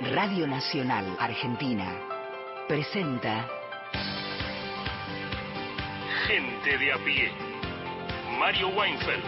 Radio Nacional Argentina presenta Gente de a pie. Mario Weinfeld.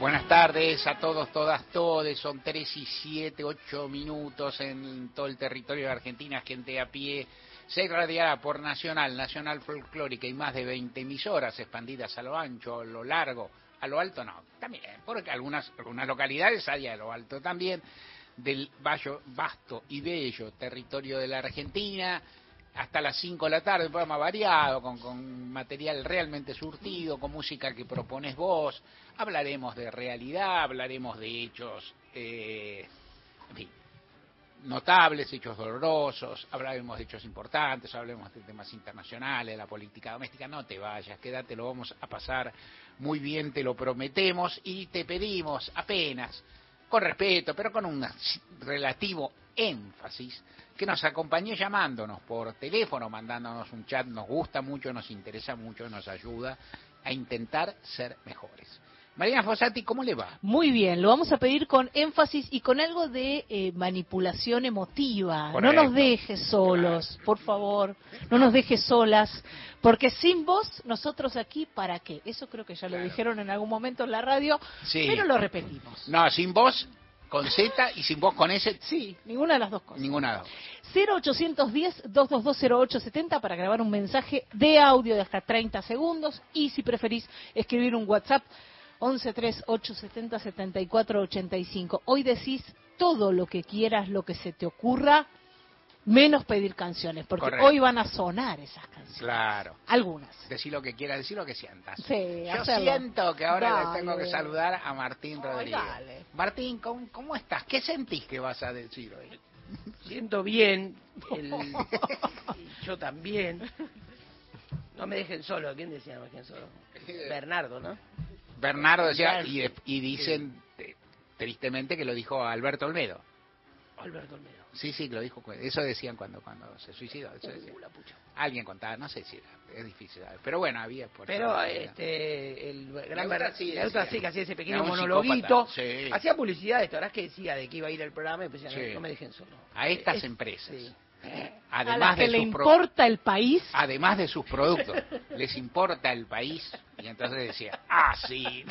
Buenas tardes a todos, todas, todes. Son 3 y 7, 8 minutos en todo el territorio de Argentina. Gente a pie se radiará por Nacional, Nacional Folclórica y más de 20 emisoras expandidas a lo ancho, a lo largo, a lo alto no, también, porque algunas, algunas localidades hay a lo alto también, del vasto y bello territorio de la Argentina, hasta las 5 de la tarde, un programa variado, con, con, material realmente surtido, con música que propones vos. Hablaremos de realidad, hablaremos de hechos, eh, en fin, notables, hechos dolorosos, hablaremos de hechos importantes, hablaremos de temas internacionales, la política doméstica. No te vayas, quédate, lo vamos a pasar muy bien, te lo prometemos y te pedimos apenas, con respeto, pero con un relativo énfasis, que nos acompañe llamándonos por teléfono, mandándonos un chat, nos gusta mucho, nos interesa mucho, nos ayuda a intentar ser mejores. Mariana Fossati, ¿cómo le va? Muy bien, lo vamos a pedir con énfasis y con algo de eh, manipulación emotiva. Correcto. No nos dejes solos, Claro. por favor, no nos dejes solas, porque sin vos, nosotros aquí, ¿para qué? Eso creo que ya lo Claro. dijeron en algún momento en la radio, Sí. pero lo repetimos. No, sin voz con Z y sin voz con S, Sí, ninguna de las dos cosas. ninguna. de las dos. 0810-222-0870 para grabar un mensaje de audio de hasta 30 segundos y si preferís escribir un WhatsApp 1138707485. Hoy decís todo lo que quieras, lo que se te ocurra, menos pedir canciones, porque Correcto. hoy van a sonar esas canciones. Claro. Algunas. Decir lo que quieras, decir lo que sientas. Sí, Yo hacerlo. siento que ahora le Dale. tengo que saludar a Martín Ay, Rodríguez. dale. Martín, ¿cómo, cómo estás? ¿Qué sentís que vas a decir hoy? Siento bien, el- yo también. No me dejen solo, ¿quién decía no me dejen solo? Bernardo, ¿no? Bernardo decía, y, de- y dicen eh, tristemente que lo dijo Alberto Olmedo. Alberto Olmedo. Sí, sí, lo dijo. Eso decían cuando cuando se suicidó. Eso. Uh, la pucha. Alguien contaba, no sé si era, es difícil saber. Pero bueno, había por Pero este, el gran Bernardo, sí, que hacía ese pequeño monologuito. sí. Hacía publicidad de esto, que decía de que iba a ir el programa y pues no, no me dejen solo. a estas Es- empresas. A Además que de le sus importa el país, además de sus productos, les importa el país. Y entonces decía, ah, sí.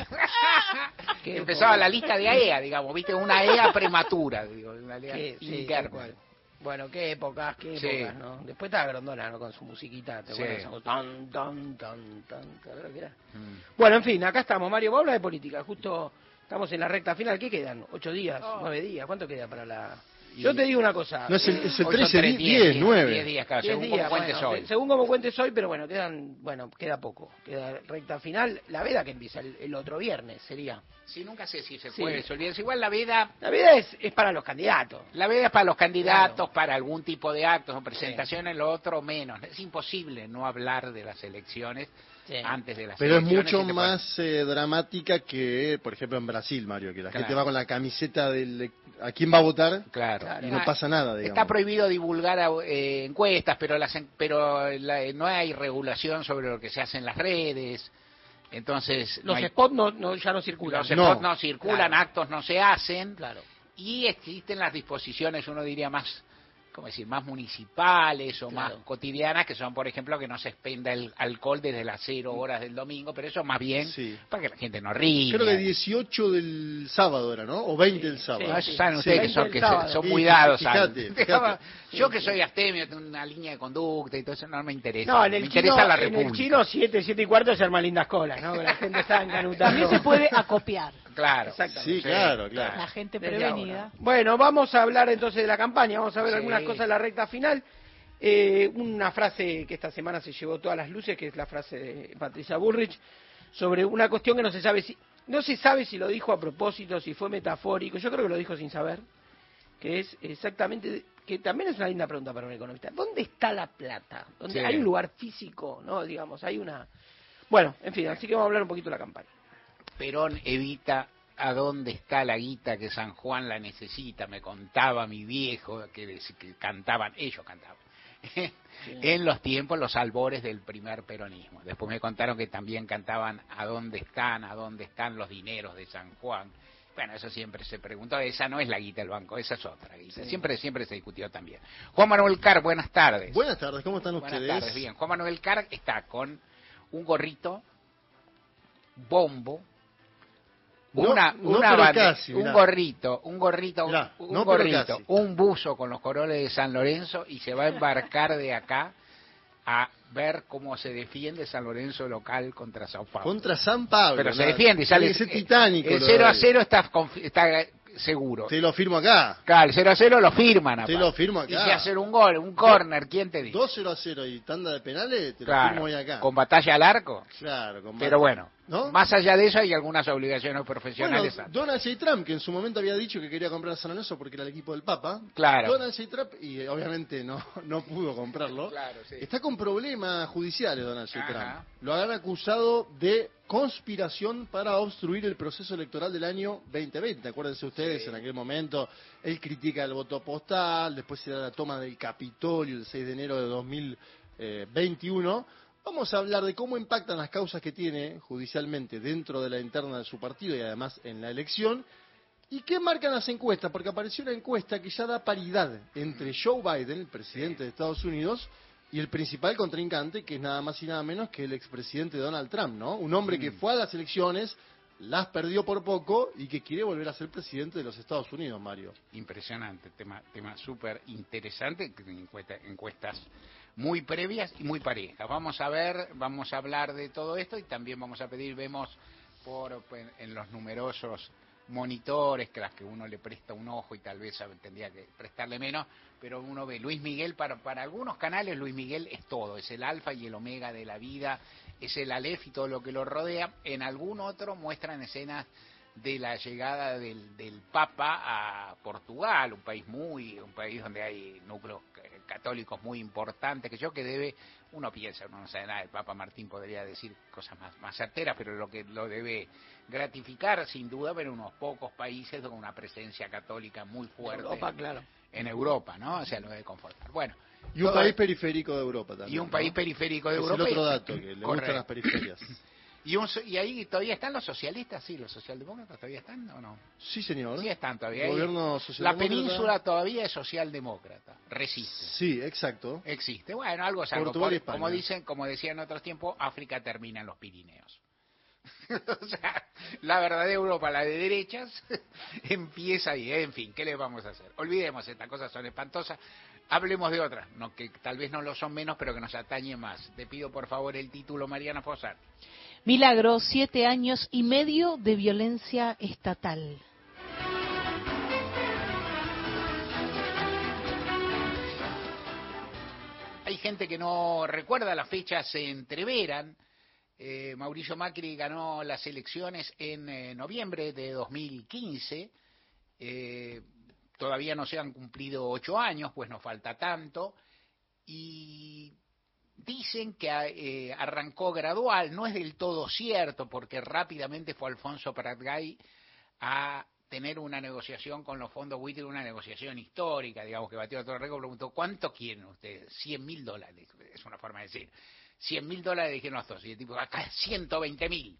Qué Empezaba la lista de AEA, digamos, viste, una AEA prematura, digo, una AEA Qué- sí. Bueno, qué épocas, qué Sí. épocas, ¿no? Después estaba Grondona, ¿no? Con su musiquita, ¿te Sí. Tan, tan, tan, tan, ¿sabes lo que era? Mm. Bueno, en fin, acá estamos, Mario. Vamos a hablar de política. Justo estamos en la recta final. ¿Qué quedan? ¿Ocho días? ¿Nueve días? ¿Cuánto queda para la...? Yo te digo una cosa. No, es el, es el Hoy son 13, tres, 10, 9. 10 días, claro, Diez según días, como cuentes bueno, hoy. se- según como cuentes hoy, pero bueno, quedan, bueno, queda poco. Queda recta final. La veda que empieza el, el otro viernes sería. Sí, nunca sé si se Sí. puede olvidar. Igual la veda, La veda es, es para los candidatos. la veda es para los candidatos, Claro. para algún tipo de actos o presentaciones, lo otro menos. Es imposible no hablar de las elecciones Sí. antes de las Pero es mucho más eh, dramática que, por ejemplo, en Brasil, Mario, que la Claro. gente va con la camiseta del a quién va a votar Claro. Claro. y no pasa nada, digamos. Está prohibido divulgar eh, encuestas, pero las en- pero la- no hay regulación sobre lo que se hace en las redes. Entonces, no Los hay- spots no, no, ya no circulan. los No. spots no circulan, Claro. actos no se hacen. Claro. Y existen las disposiciones, uno diría más, ¿cómo decir?, más municipales o Claro. más cotidianas, que son, por ejemplo, que no se expenda el alcohol desde las cero horas del domingo, pero eso más bien Sí. para que la gente no ríe. Creo que 18 del sábado era, ¿no? O 20 del sábado. Ah, sí. saben Sí. ustedes que 20 son, que son muy sí, dados. fíjate, saben. fíjate. Yo que soy astemio, tengo una línea de conducta y todo eso no me interesa. No, en me el, interesa chino, la en República. el chino 7, 7 y cuarto se arman lindas colas, ¿no? Que la gente está encanutando. también se puede acopiar. Claro. Exactamente. Sí, claro, claro. La gente prevenida. Bueno, vamos a hablar entonces de la campaña, vamos a ver Sí. algunas cosas de la recta final. Eh, una frase que esta semana se llevó todas las luces, que es la frase de Patricia Bullrich, sobre una cuestión que no se sabe si no se sabe si lo dijo a propósito, si fue metafórico, yo creo que lo dijo sin saber, que es exactamente, que también es una linda pregunta para un economista. ¿Dónde está la plata? ¿Dónde Sí. hay un lugar físico, no? Digamos, hay una... Bueno, en fin, así que vamos a hablar un poquito de la campaña. Perón evita a dónde está la guita que San Juan la necesita, me contaba mi viejo, que, cantaban, ellos cantaban. en los tiempos, los albores del primer peronismo. Después me contaron que también cantaban ¿A dónde están? ¿A dónde están los dineros de San Juan? Bueno, eso siempre se preguntó. Esa no es la guita del banco, esa es otra guita. Siempre, siempre se discutió también. Juan Manuel Car, buenas tardes. Buenas tardes, ¿cómo están Buenas ustedes? tardes, bien. Juan Manuel Car está con un gorrito, bombo, No, una, no, una bande- casi, un gorrito, un gorrito, Mirá, un no, gorrito, un buzo con los coroles de San Lorenzo y se va a embarcar de acá a ver cómo se defiende San Lorenzo local contra Sao Paulo. Contra San Pablo. Pero se defiende y sale. Ser titánico. El lo 0 a de- 0 está, está seguro. Te lo firmo acá. Claro, el 0 a 0 lo firman. Te aparte. lo firmo acá. Y si hacer un gol, un corner, ¿quién te dice? 2 0 a 0 y tanda de penales, te lo Claro, firmo hoy acá. con batalla al arco. Claro, con Pero bueno, ¿No? más allá de eso hay algunas obligaciones Bueno, profesionales. Donald J. Trump, que en su momento había dicho que quería comprar a San Lorenzo porque era el equipo del Papa. Claro. Donald J. Trump, y obviamente no, no pudo comprarlo. Claro, sí. Está con problemas judiciales Donald J. Ajá. Trump. Lo han acusado de conspiración para obstruir el proceso electoral del año 2020. Acuérdense ustedes, Sí. en aquel momento él critica el voto postal, después se da la toma del Capitolio el 6 de enero de 2021. Vamos a hablar de cómo impactan las causas que tiene judicialmente dentro de la interna de su partido y además en la elección. ¿Y qué marcan las encuestas? Porque apareció una encuesta que ya da paridad entre Joe Biden, el presidente de Estados Unidos, y el principal contrincante, que es nada más y nada menos que el expresidente Donald Trump, ¿no? Un hombre que fue a las elecciones, las perdió por poco y que quiere volver a ser presidente de los Estados Unidos, Mario. Impresionante, tema tema súper interesante, encuesta- encuestas muy previas y muy parejas. Vamos a ver, vamos a hablar de todo esto y también vamos a pedir, vemos por pues, en los numerosos monitores que las que uno le presta un ojo y tal vez tendría que prestarle menos, pero uno ve Luis Miguel para para algunos canales Luis Miguel es todo, es el alfa y el omega de la vida, es el alef y todo lo que lo rodea. En algún otro muestran escenas de la llegada del, del Papa a Portugal, un país muy, un país donde hay núcleos católicos muy importantes, que yo que debe, uno piensa, uno no sabe nada, el Papa Martín podría decir cosas más, más certeras, pero lo que lo debe gratificar sin duda ver unos pocos países con una presencia católica muy fuerte Europa, claro. en Europa, ¿no? O sea, lo debe confortar. Bueno, Y un todo- país periférico de Europa también. y un ¿no? país periférico de Es Europa. el otro dato, que le gustan Correcto. las periferias. Y, un y ahí todavía están los socialistas, sí, los socialdemócratas todavía están o no. Sí, señor. Sí están todavía. Gobierno La península todavía es socialdemócrata, resiste. Sí, exacto. Existe. Bueno, algo algo. Portugal Por- como dicen, como decían en otros tiempos, África termina en los Pirineos. o sea, la verdadera Europa, la de derechas, empieza ahí. En fin, ¿qué le vamos a hacer? Olvidemos, estas cosas son espantosas. Hablemos de otras, no, que tal vez no lo son menos, pero que nos atañe más. Te pido por favor el título, Mariana Fosar. Milagro, siete años y medio de violencia estatal. Hay gente que no recuerda, las fechas se entreveran. Eh, Mauricio Macri ganó las elecciones en eh, noviembre de 2015. Eh, todavía no se han cumplido ocho años, pues nos falta tanto. Y dicen que eh, arrancó gradual, no es del todo cierto, porque rápidamente fue Alfonso Pratgay a tener una negociación con los fondos buitres, una negociación histórica, digamos, que batió a todo el récord, preguntó, ¿cuánto quieren ustedes? 100 mil dólares, es una forma de decir. 100 mil dólares dijeron los dos, y el tipo, acá 120 mil.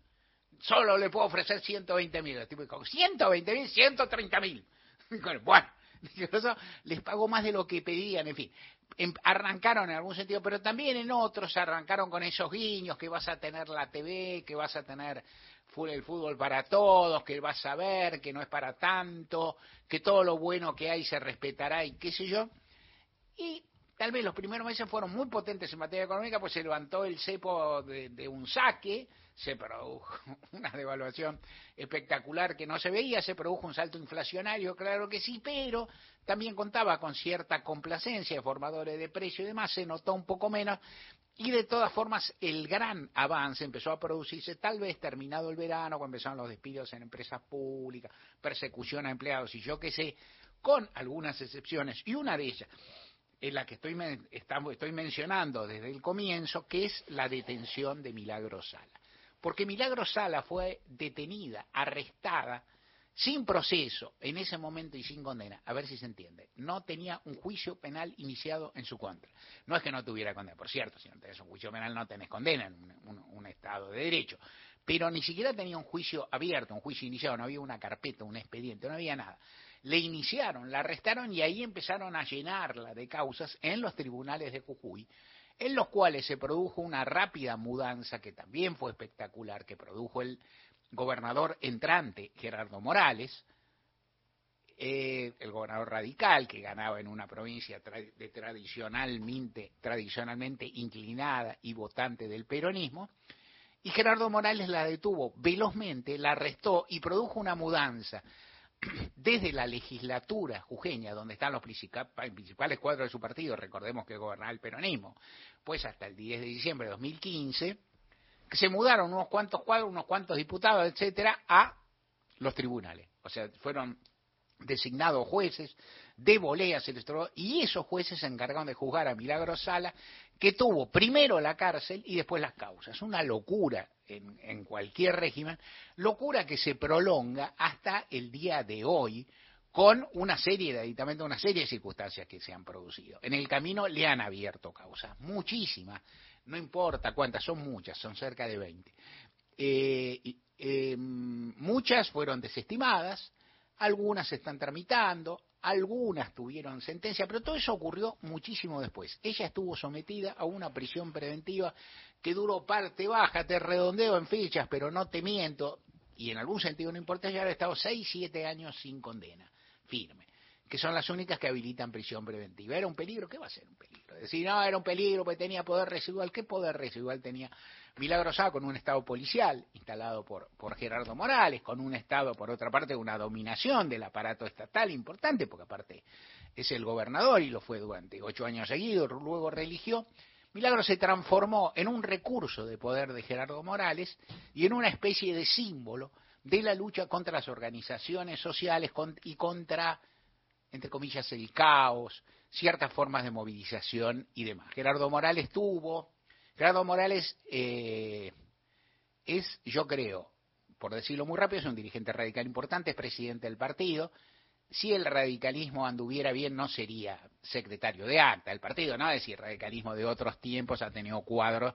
Solo le puedo ofrecer 120 mil. El tipo dijo, 120 mil, 130 mil. Bueno, les pagó más de lo que pedían, en fin. Em- arrancaron en algún sentido, pero también en otros arrancaron con esos guiños, que vas a tener la TV, que vas a tener el fútbol para todos, que vas a ver, que no es para tanto, que todo lo bueno que hay se respetará y qué sé yo. Y tal vez los primeros meses fueron muy potentes en materia económica, pues se levantó el cepo de, de un saque, se produjo una devaluación espectacular que no se veía, se produjo un salto inflacionario, claro que sí, pero también contaba con cierta complacencia de formadores de precio y demás, se notó un poco menos, y de todas formas el gran avance empezó a producirse tal vez terminado el verano, cuando empezaron los despidos en empresas públicas, persecución a empleados y yo qué sé, con algunas excepciones, y una de ellas es la que estoy, estoy mencionando desde el comienzo, que es la detención de Milagro Sala. Porque Milagro Sala fue detenida, arrestada sin proceso en ese momento y sin condena, a ver si se entiende, no tenía un juicio penal iniciado en su contra. No es que no tuviera condena, por cierto, si no tenés un juicio penal no tenés condena en un, Estado de Derecho, pero ni siquiera tenía un juicio abierto, un juicio iniciado, no había una carpeta, un expediente, no había nada. Le iniciaron, la arrestaron y ahí empezaron a llenarla de causas en los tribunales de Jujuy, en los cuales se produjo una rápida mudanza que también fue espectacular, que produjo el gobernador entrante, Gerardo Morales, eh, el gobernador radical, que ganaba en una provincia tradicionalmente, tradicionalmente inclinada y votante del peronismo, y Gerardo Morales la detuvo velozmente, la arrestó y produjo una mudanza desde la legislatura jujeña, donde están los principales cuadros de su partido, recordemos que gobernaba el peronismo, pues hasta el 10 de diciembre de 2015, que se mudaron unos cuantos cuadros, unos cuantos diputados, etcétera, a los tribunales. O sea, fueron designados jueces de voleas y esos jueces se encargaron de juzgar a Milagro Sala, que tuvo primero la cárcel y después las causas. Una locura en, cualquier régimen, locura que se prolonga hasta el día de hoy, con una serie de aditamentos, una serie de circunstancias que se han producido. En el camino le han abierto causas, muchísimas, no importa cuántas, son muchas, son cerca de 20. Eh, eh, muchas fueron desestimadas, algunas se están tramitando, algunas tuvieron sentencia, pero todo eso ocurrió muchísimo después. Ella estuvo sometida a una prisión preventiva que duró parte baja, te redondeo en fichas, pero no te miento, y en algún sentido no importa, ya ha estado 6, 7 años sin condena, firme que son las únicas que habilitan prisión preventiva. ¿Era un peligro? ¿Qué va a ser un peligro? Decir, no, era un peligro porque tenía poder residual. ¿Qué poder residual tenía Milagrosá con un Estado policial instalado por, por Gerardo Morales, con un Estado, por otra parte, una dominación del aparato estatal importante, porque aparte es el gobernador y lo fue durante ocho años seguidos, luego religió. Milagro se transformó en un recurso de poder de Gerardo Morales y en una especie de símbolo de la lucha contra las organizaciones sociales y contra entre comillas, el caos, ciertas formas de movilización y demás. Gerardo Morales tuvo, Gerardo Morales eh, es, yo creo, por decirlo muy rápido, es un dirigente radical importante, es presidente del partido, si el radicalismo anduviera bien no sería secretario de acta el partido, no es decir, radicalismo de otros tiempos ha tenido cuadros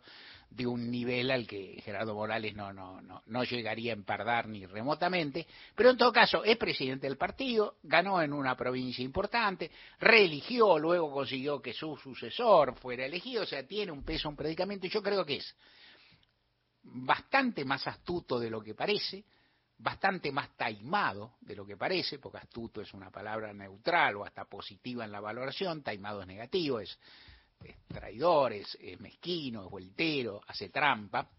de un nivel al que Gerardo Morales no, no, no, no llegaría a empardar ni remotamente, pero en todo caso es presidente del partido, ganó en una provincia importante, reeligió, luego consiguió que su sucesor fuera elegido, o sea, tiene un peso, un predicamento, y yo creo que es bastante más astuto de lo que parece, bastante más taimado de lo que parece, porque astuto es una palabra neutral o hasta positiva en la valoración, taimado es negativo, es, traidor, es, mezquino, es vueltero, hace trampa,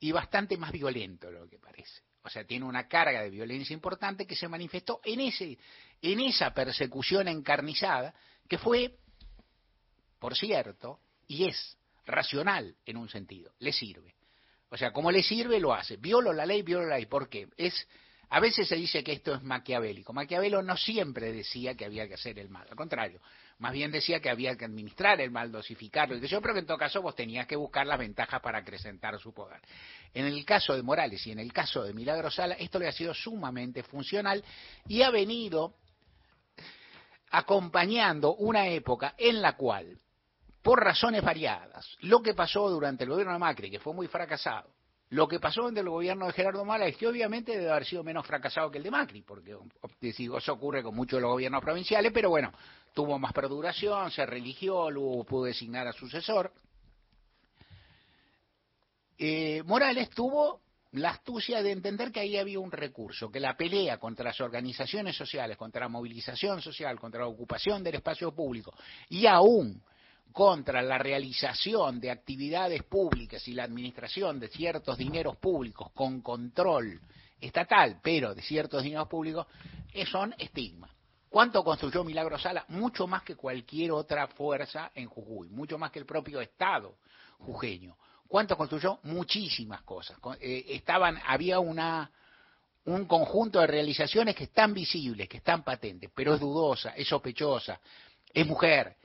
y bastante más violento de lo que parece. O sea, tiene una carga de violencia importante que se manifestó en, ese, en esa persecución encarnizada, que fue, por cierto, y es racional en un sentido, le sirve. O sea, como le sirve, lo hace. Violo la ley, violo la ley. ¿Por qué? Es, a veces se dice que esto es maquiavélico. Maquiavelo no siempre decía que había que hacer el mal. Al contrario, más bien decía que había que administrar el mal, dosificarlo. Y que yo creo que en todo caso vos tenías que buscar las ventajas para acrecentar su poder. En el caso de Morales y en el caso de Milagro Sala, esto le ha sido sumamente funcional y ha venido acompañando una época en la cual por razones variadas. Lo que pasó durante el gobierno de Macri, que fue muy fracasado, lo que pasó durante el gobierno de Gerardo Mala que obviamente debe haber sido menos fracasado que el de Macri, porque eso ocurre con muchos de los gobiernos provinciales, pero bueno, tuvo más perduración, se religió, luego pudo designar a sucesor. Eh, Morales tuvo la astucia de entender que ahí había un recurso, que la pelea contra las organizaciones sociales, contra la movilización social, contra la ocupación del espacio público y aún contra la realización de actividades públicas y la administración de ciertos dineros públicos con control estatal, pero de ciertos dineros públicos, eh, son estigmas. ¿Cuánto construyó Milagro Sala? Mucho más que cualquier otra fuerza en Jujuy, mucho más que el propio Estado jujeño. ¿Cuánto construyó? Muchísimas cosas. Eh, estaban, había una, un conjunto de realizaciones que están visibles, que están patentes, pero es dudosa, es sospechosa, es mujer,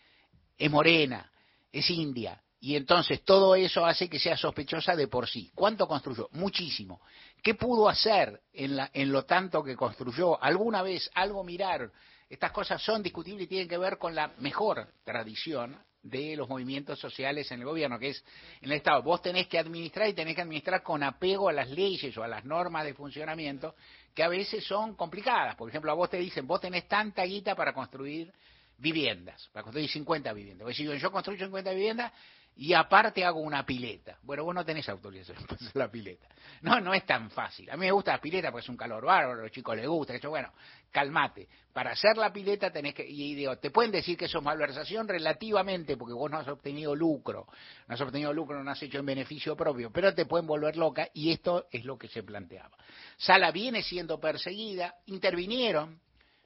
es morena, es india, Y entonces todo eso hace que sea sospechosa de por sí. ¿Cuánto construyó? Muchísimo. ¿Qué pudo hacer en, la, en lo tanto que construyó? ¿Alguna vez algo mirar? Estas cosas son discutibles y tienen que ver con la mejor tradición de los movimientos sociales en el gobierno, que es en el Estado. Vos tenés que administrar y tenés que administrar con apego a las leyes o a las normas de funcionamiento que a veces son complicadas. Por ejemplo, a vos te dicen, vos tenés tanta guita para construir viviendas, para construir 50 viviendas. Vos decís, yo construyo 50 viviendas y aparte hago una pileta. Bueno, vos no tenés autorización para hacer la pileta. No, no es tan fácil. A mí me gusta la pileta porque es un calor bárbaro, a los chicos les gusta. Eso, bueno, calmate. Para hacer la pileta tenés que, y digo, te pueden decir que eso es malversación relativamente porque vos no has obtenido lucro. No has obtenido lucro, no has hecho en beneficio propio, pero te pueden volver loca y esto es lo que se planteaba. Sala viene siendo perseguida, intervinieron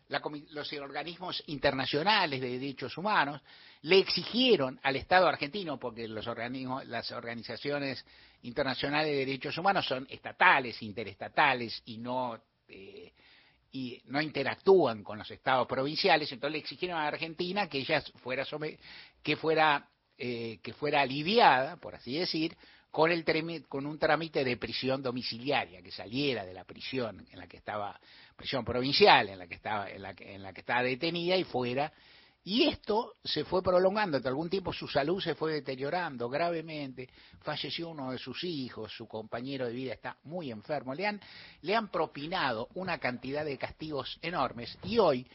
los organismos internacionales de derechos humanos le exigieron al Estado argentino, porque los organismos, las organizaciones internacionales de derechos humanos son estatales, interestatales y no eh, y no interactúan con los estados provinciales, entonces le exigieron a Argentina que ella fuera que fuera eh, que fuera aliviada, por así decir, con, el con un trámite de prisión domiciliaria, que saliera de la prisión en la que estaba, prisión provincial, en la que estaba, en la en la que estaba detenida y fuera. Y esto se fue prolongando, hasta algún tiempo su salud se fue deteriorando gravemente, falleció uno de sus hijos, su compañero de vida está muy enfermo, le han, le han propinado una cantidad de castigos enormes y hoy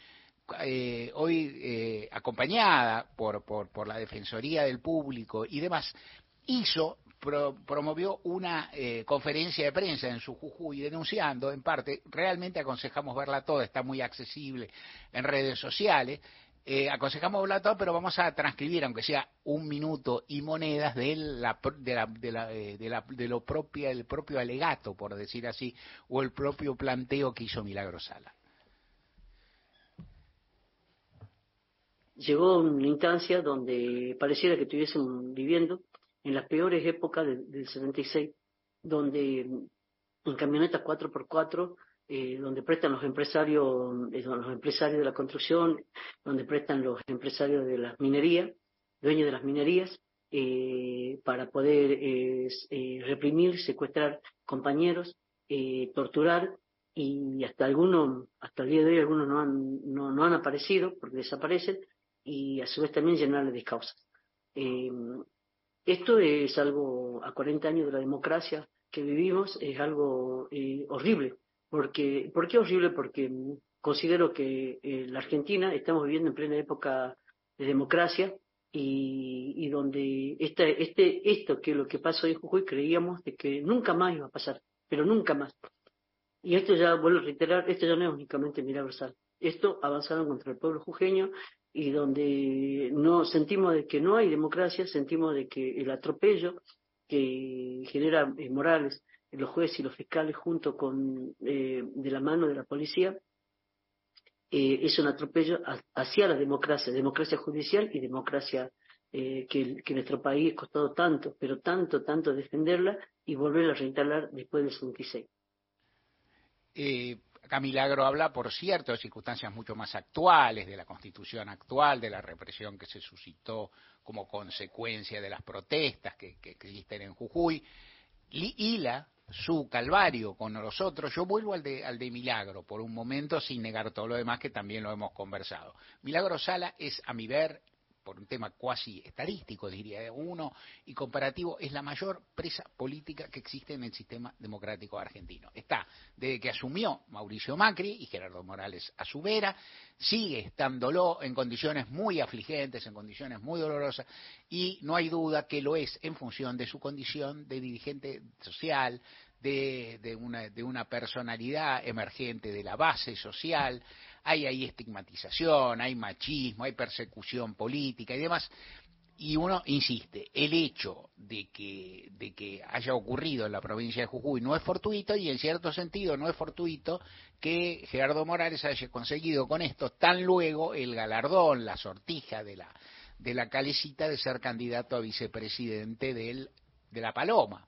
eh, hoy eh, acompañada por, por, por, la Defensoría del Público y demás, hizo promovió una eh, conferencia de prensa en su Jujuy denunciando, en parte, realmente aconsejamos verla toda, está muy accesible en redes sociales, eh, aconsejamos verla toda, pero vamos a transcribir, aunque sea un minuto y monedas de, la, de, la, de, la, eh, de, la, de lo propio, el propio alegato, por decir así, o el propio planteo que hizo Milagro Sala. Llegó una instancia donde pareciera que estuviesen viviendo en las peores épocas del 76, donde en camionetas 4x4, eh, donde prestan los empresarios, eh, los empresarios de la construcción, donde prestan los empresarios de las minerías, dueños de las minerías, eh, para poder reprimir, secuestrar compañeros, torturar y hasta algunos, hasta el día de hoy algunos no han aparecido porque desaparecen y a su vez también llenarles de causas. Esto es algo, a 40 años de la democracia que vivimos, es algo eh, horrible. Porque, ¿Por qué horrible? Porque considero que eh, la Argentina estamos viviendo en plena época de democracia y, y donde este, este, esto que lo que pasó en Jujuy creíamos de que nunca más iba a pasar, pero nunca más. Y esto ya, vuelvo a reiterar, esto ya no es únicamente milagrosal. Esto avanzaron contra el pueblo jujeño y donde no sentimos de que no hay democracia, sentimos de que el atropello que genera eh, Morales, los jueces y los fiscales junto con eh, de la mano de la policía eh, es un atropello hacia la democracia, democracia judicial y democracia que, que nuestro país ha costado tanto, pero tanto, tanto defenderla y volverla a reinstalar después del 76. Acá Milagro habla, por cierto, de circunstancias mucho más actuales, de la constitución actual, de la represión que se suscitó como consecuencia de las protestas que, existen en Jujuy. Hila su calvario con nosotros. Yo vuelvo al de, al de Milagro por un momento sin negar todo lo demás que también lo hemos conversado. Milagro Sala es, a mi ver, por un tema cuasi estadístico, diría uno, y comparativo, es la mayor presa política que existe en el sistema democrático argentino. Está desde que asumió Mauricio Macri y Gerardo Morales a su vera, sigue estándolo en condiciones muy afligentes, en condiciones muy dolorosas, y no hay duda que lo es en función de su condición de dirigente social, de, de, una, de una personalidad emergente de la base social, hay ahí estigmatización, hay machismo, hay persecución política y demás. Y uno insiste, el hecho de que, de que haya ocurrido en la provincia de Jujuy no es fortuito y en cierto sentido no es fortuito que Gerardo Morales haya conseguido con esto tan luego el galardón, la sortija de la, de la calecita de ser candidato a vicepresidente del, de la Paloma,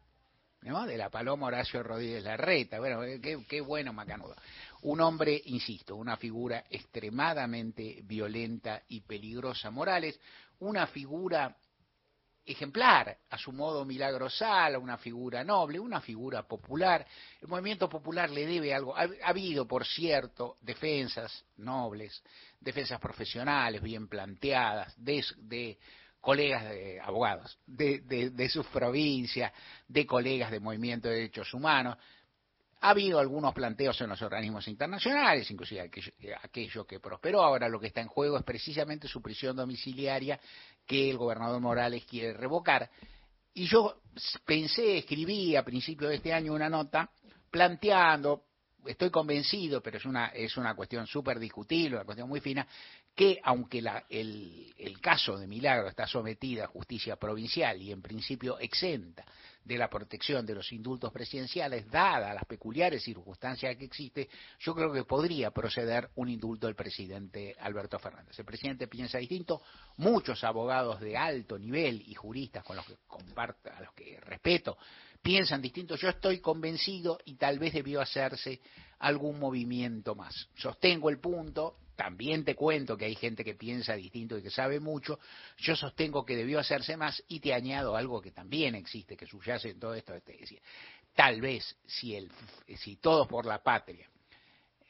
¿no? de la Paloma Horacio Rodríguez Larreta. Bueno, qué, qué bueno Macanudo. Un hombre, insisto, una figura extremadamente violenta y peligrosa. Morales, una figura ejemplar, a su modo milagrosal, una figura noble, una figura popular. El movimiento popular le debe algo. Ha, habido, por cierto, defensas nobles, defensas profesionales bien planteadas, de, de colegas de abogados, de, de, de sus provincias, de colegas de movimiento de derechos humanos, ha habido algunos planteos en los organismos internacionales, inclusive aquello, que prosperó. Ahora lo que está en juego es precisamente su prisión domiciliaria que el gobernador Morales quiere revocar. Y yo pensé, escribí a principios de este año una nota planteando, estoy convencido, pero es una, es una cuestión súper discutible, una cuestión muy fina, que aunque la, el, caso de Milagro está sometido a justicia provincial y en principio exenta de la protección de los indultos presidenciales, dadas las peculiares circunstancias que existe, yo creo que podría proceder un indulto del presidente Alberto Fernández. El presidente piensa distinto, muchos abogados de alto nivel y juristas con los que comparto, a los que respeto, piensan distinto. Yo estoy convencido y tal vez debió hacerse algún movimiento más. Sostengo el punto, también te cuento que hay gente que piensa distinto y que sabe mucho. Yo sostengo que debió hacerse más y te añado algo que también existe, que subyace en todo esto. Tal vez si, el, si todos por la patria,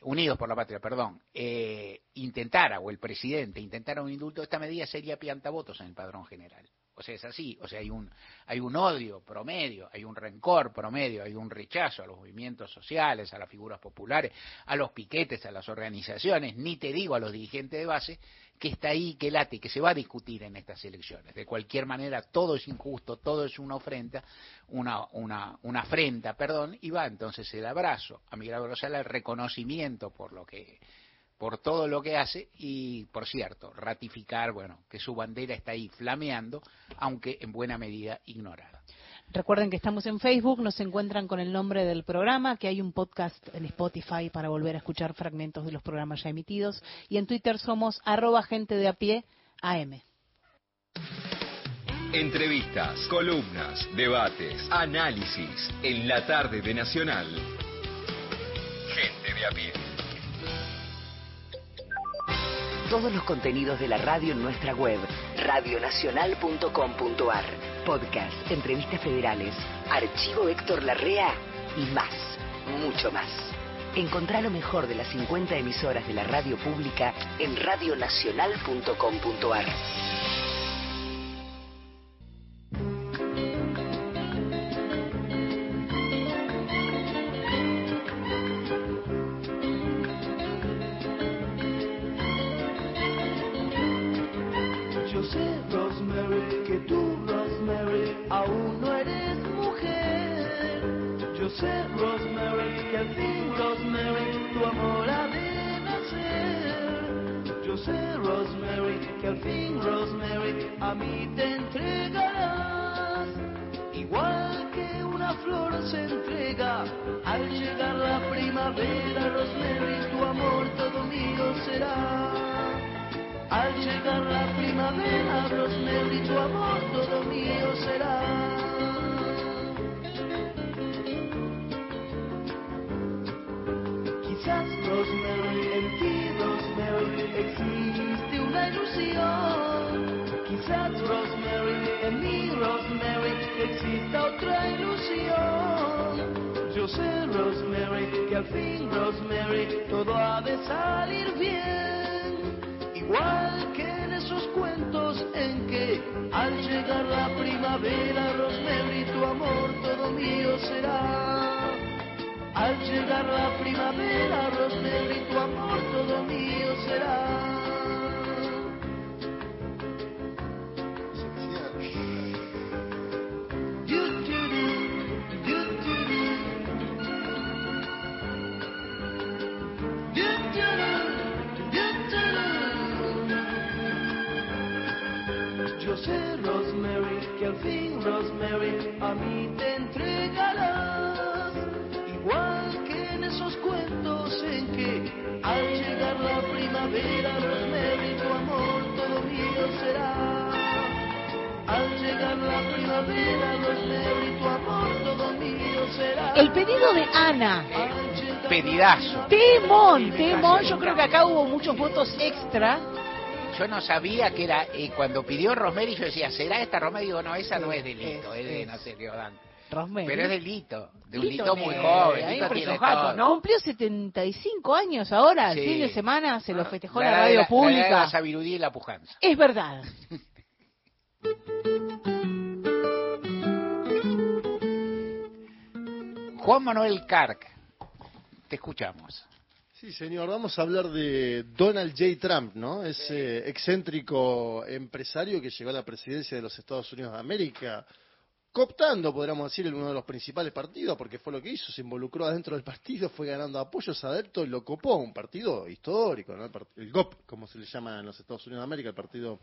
unidos por la patria, perdón, eh, intentara, o el presidente intentara un indulto, esta medida sería piantavotos en el padrón general. O sea, es así, o sea, hay un, hay un odio promedio, hay un rencor promedio, hay un rechazo a los movimientos sociales, a las figuras populares, a los piquetes, a las organizaciones, ni te digo a los dirigentes de base, que está ahí, que late, que se va a discutir en estas elecciones. De cualquier manera, todo es injusto, todo es una ofrenda, una, una, una afrenta, perdón, y va entonces el abrazo a Miguel Rosales, el reconocimiento por lo que por todo lo que hace y, por cierto, ratificar, bueno, que su bandera está ahí flameando, aunque en buena medida ignorada. Recuerden que estamos en Facebook, nos encuentran con el nombre del programa, que hay un podcast en Spotify para volver a escuchar fragmentos de los programas ya emitidos, y en Twitter somos arroba gente de a pie AM. Entrevistas, columnas, debates, análisis en la tarde de Nacional. Gente de a pie. Todos los contenidos de la radio en nuestra web, radionacional.com.ar. Podcast, entrevistas federales, archivo Héctor Larrea y más, mucho más. Encontrá lo mejor de las 50 emisoras de la radio pública en radionacional.com.ar. Sé, Rosemary, que al fin, Rosemary, tu amor ha de nacer. Yo sé, Rosemary, que al fin, Rosemary, a mí te entregarás. Igual que una flor se entrega al llegar la primavera, Rosemary, tu amor todo mío será. Al llegar la primavera, Rosemary, tu amor todo mío será. Rosemary, en mi Rosemary existe otra ilusión. Yo sé, Rosemary, que al fin, Rosemary, todo ha de salir bien. Igual que en esos cuentos en que al llegar la primavera, Rosemary, tu amor todo mío será. Al llegar la primavera, Rosemary, tu amor todo mío será. Pedidazo. Temón, temón. Yo creo que acá hubo muchos votos extra yo no sabía que era, eh, cuando pidió Rosemary yo decía, ¿será esta Rosemary? Digo, no, esa no es delito, es, de no sé qué dan. Rosemary. Pero es delito, de un Lito Lito muy joven. Lito tiene todo. ¿no? Cumplió 75 años ahora, el Sí. fin de semana se lo festejó La de radio la- la edad de pública. La y la pujanza. Es verdad. Juan Manuel Carc, te escuchamos. Sí, señor, vamos a hablar de Donald J. Trump, ¿no? Ese excéntrico empresario que llegó a la presidencia de los Estados Unidos de América, cooptando, podríamos decir, en uno de los principales partidos, porque fue lo que hizo, se involucró adentro del partido, fue ganando apoyos adeptos y lo copó, un partido histórico, ¿no? El GOP, como se le llama en los Estados Unidos de América, el Partido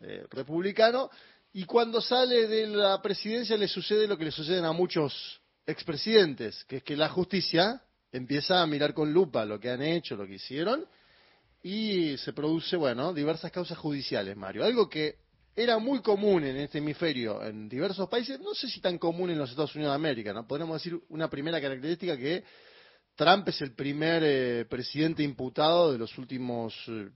eh, Republicano, y cuando sale de la presidencia le sucede lo que le suceden a muchos expresidentes, que es que la justicia empieza a mirar con lupa lo que han hecho, lo que hicieron, y se produce, bueno, diversas causas judiciales, Mario. Algo que era muy común en este hemisferio, en diversos países, no sé si tan común en los Estados Unidos de América, ¿no? Podríamos decir una primera característica que Trump es el primer eh, presidente imputado de los últimos eh,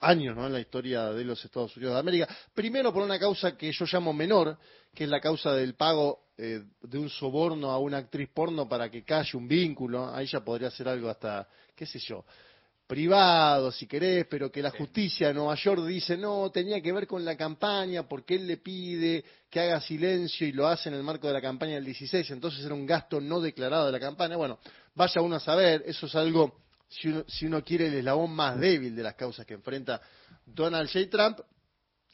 años ¿no? en la historia de los Estados Unidos de América. Primero por una causa que yo llamo menor, que es la causa del pago eh, de un soborno a una actriz porno para que calle un vínculo. Ahí ya podría ser algo hasta, qué sé yo, privado, si querés, pero que la justicia de Nueva York dice, no, tenía que ver con la campaña, porque él le pide que haga silencio y lo hace en el marco de la campaña del 16, entonces era un gasto no declarado de la campaña. Bueno, vaya uno a saber, eso es algo, si uno, quiere, el eslabón más débil de las causas que enfrenta Donald J. Trump.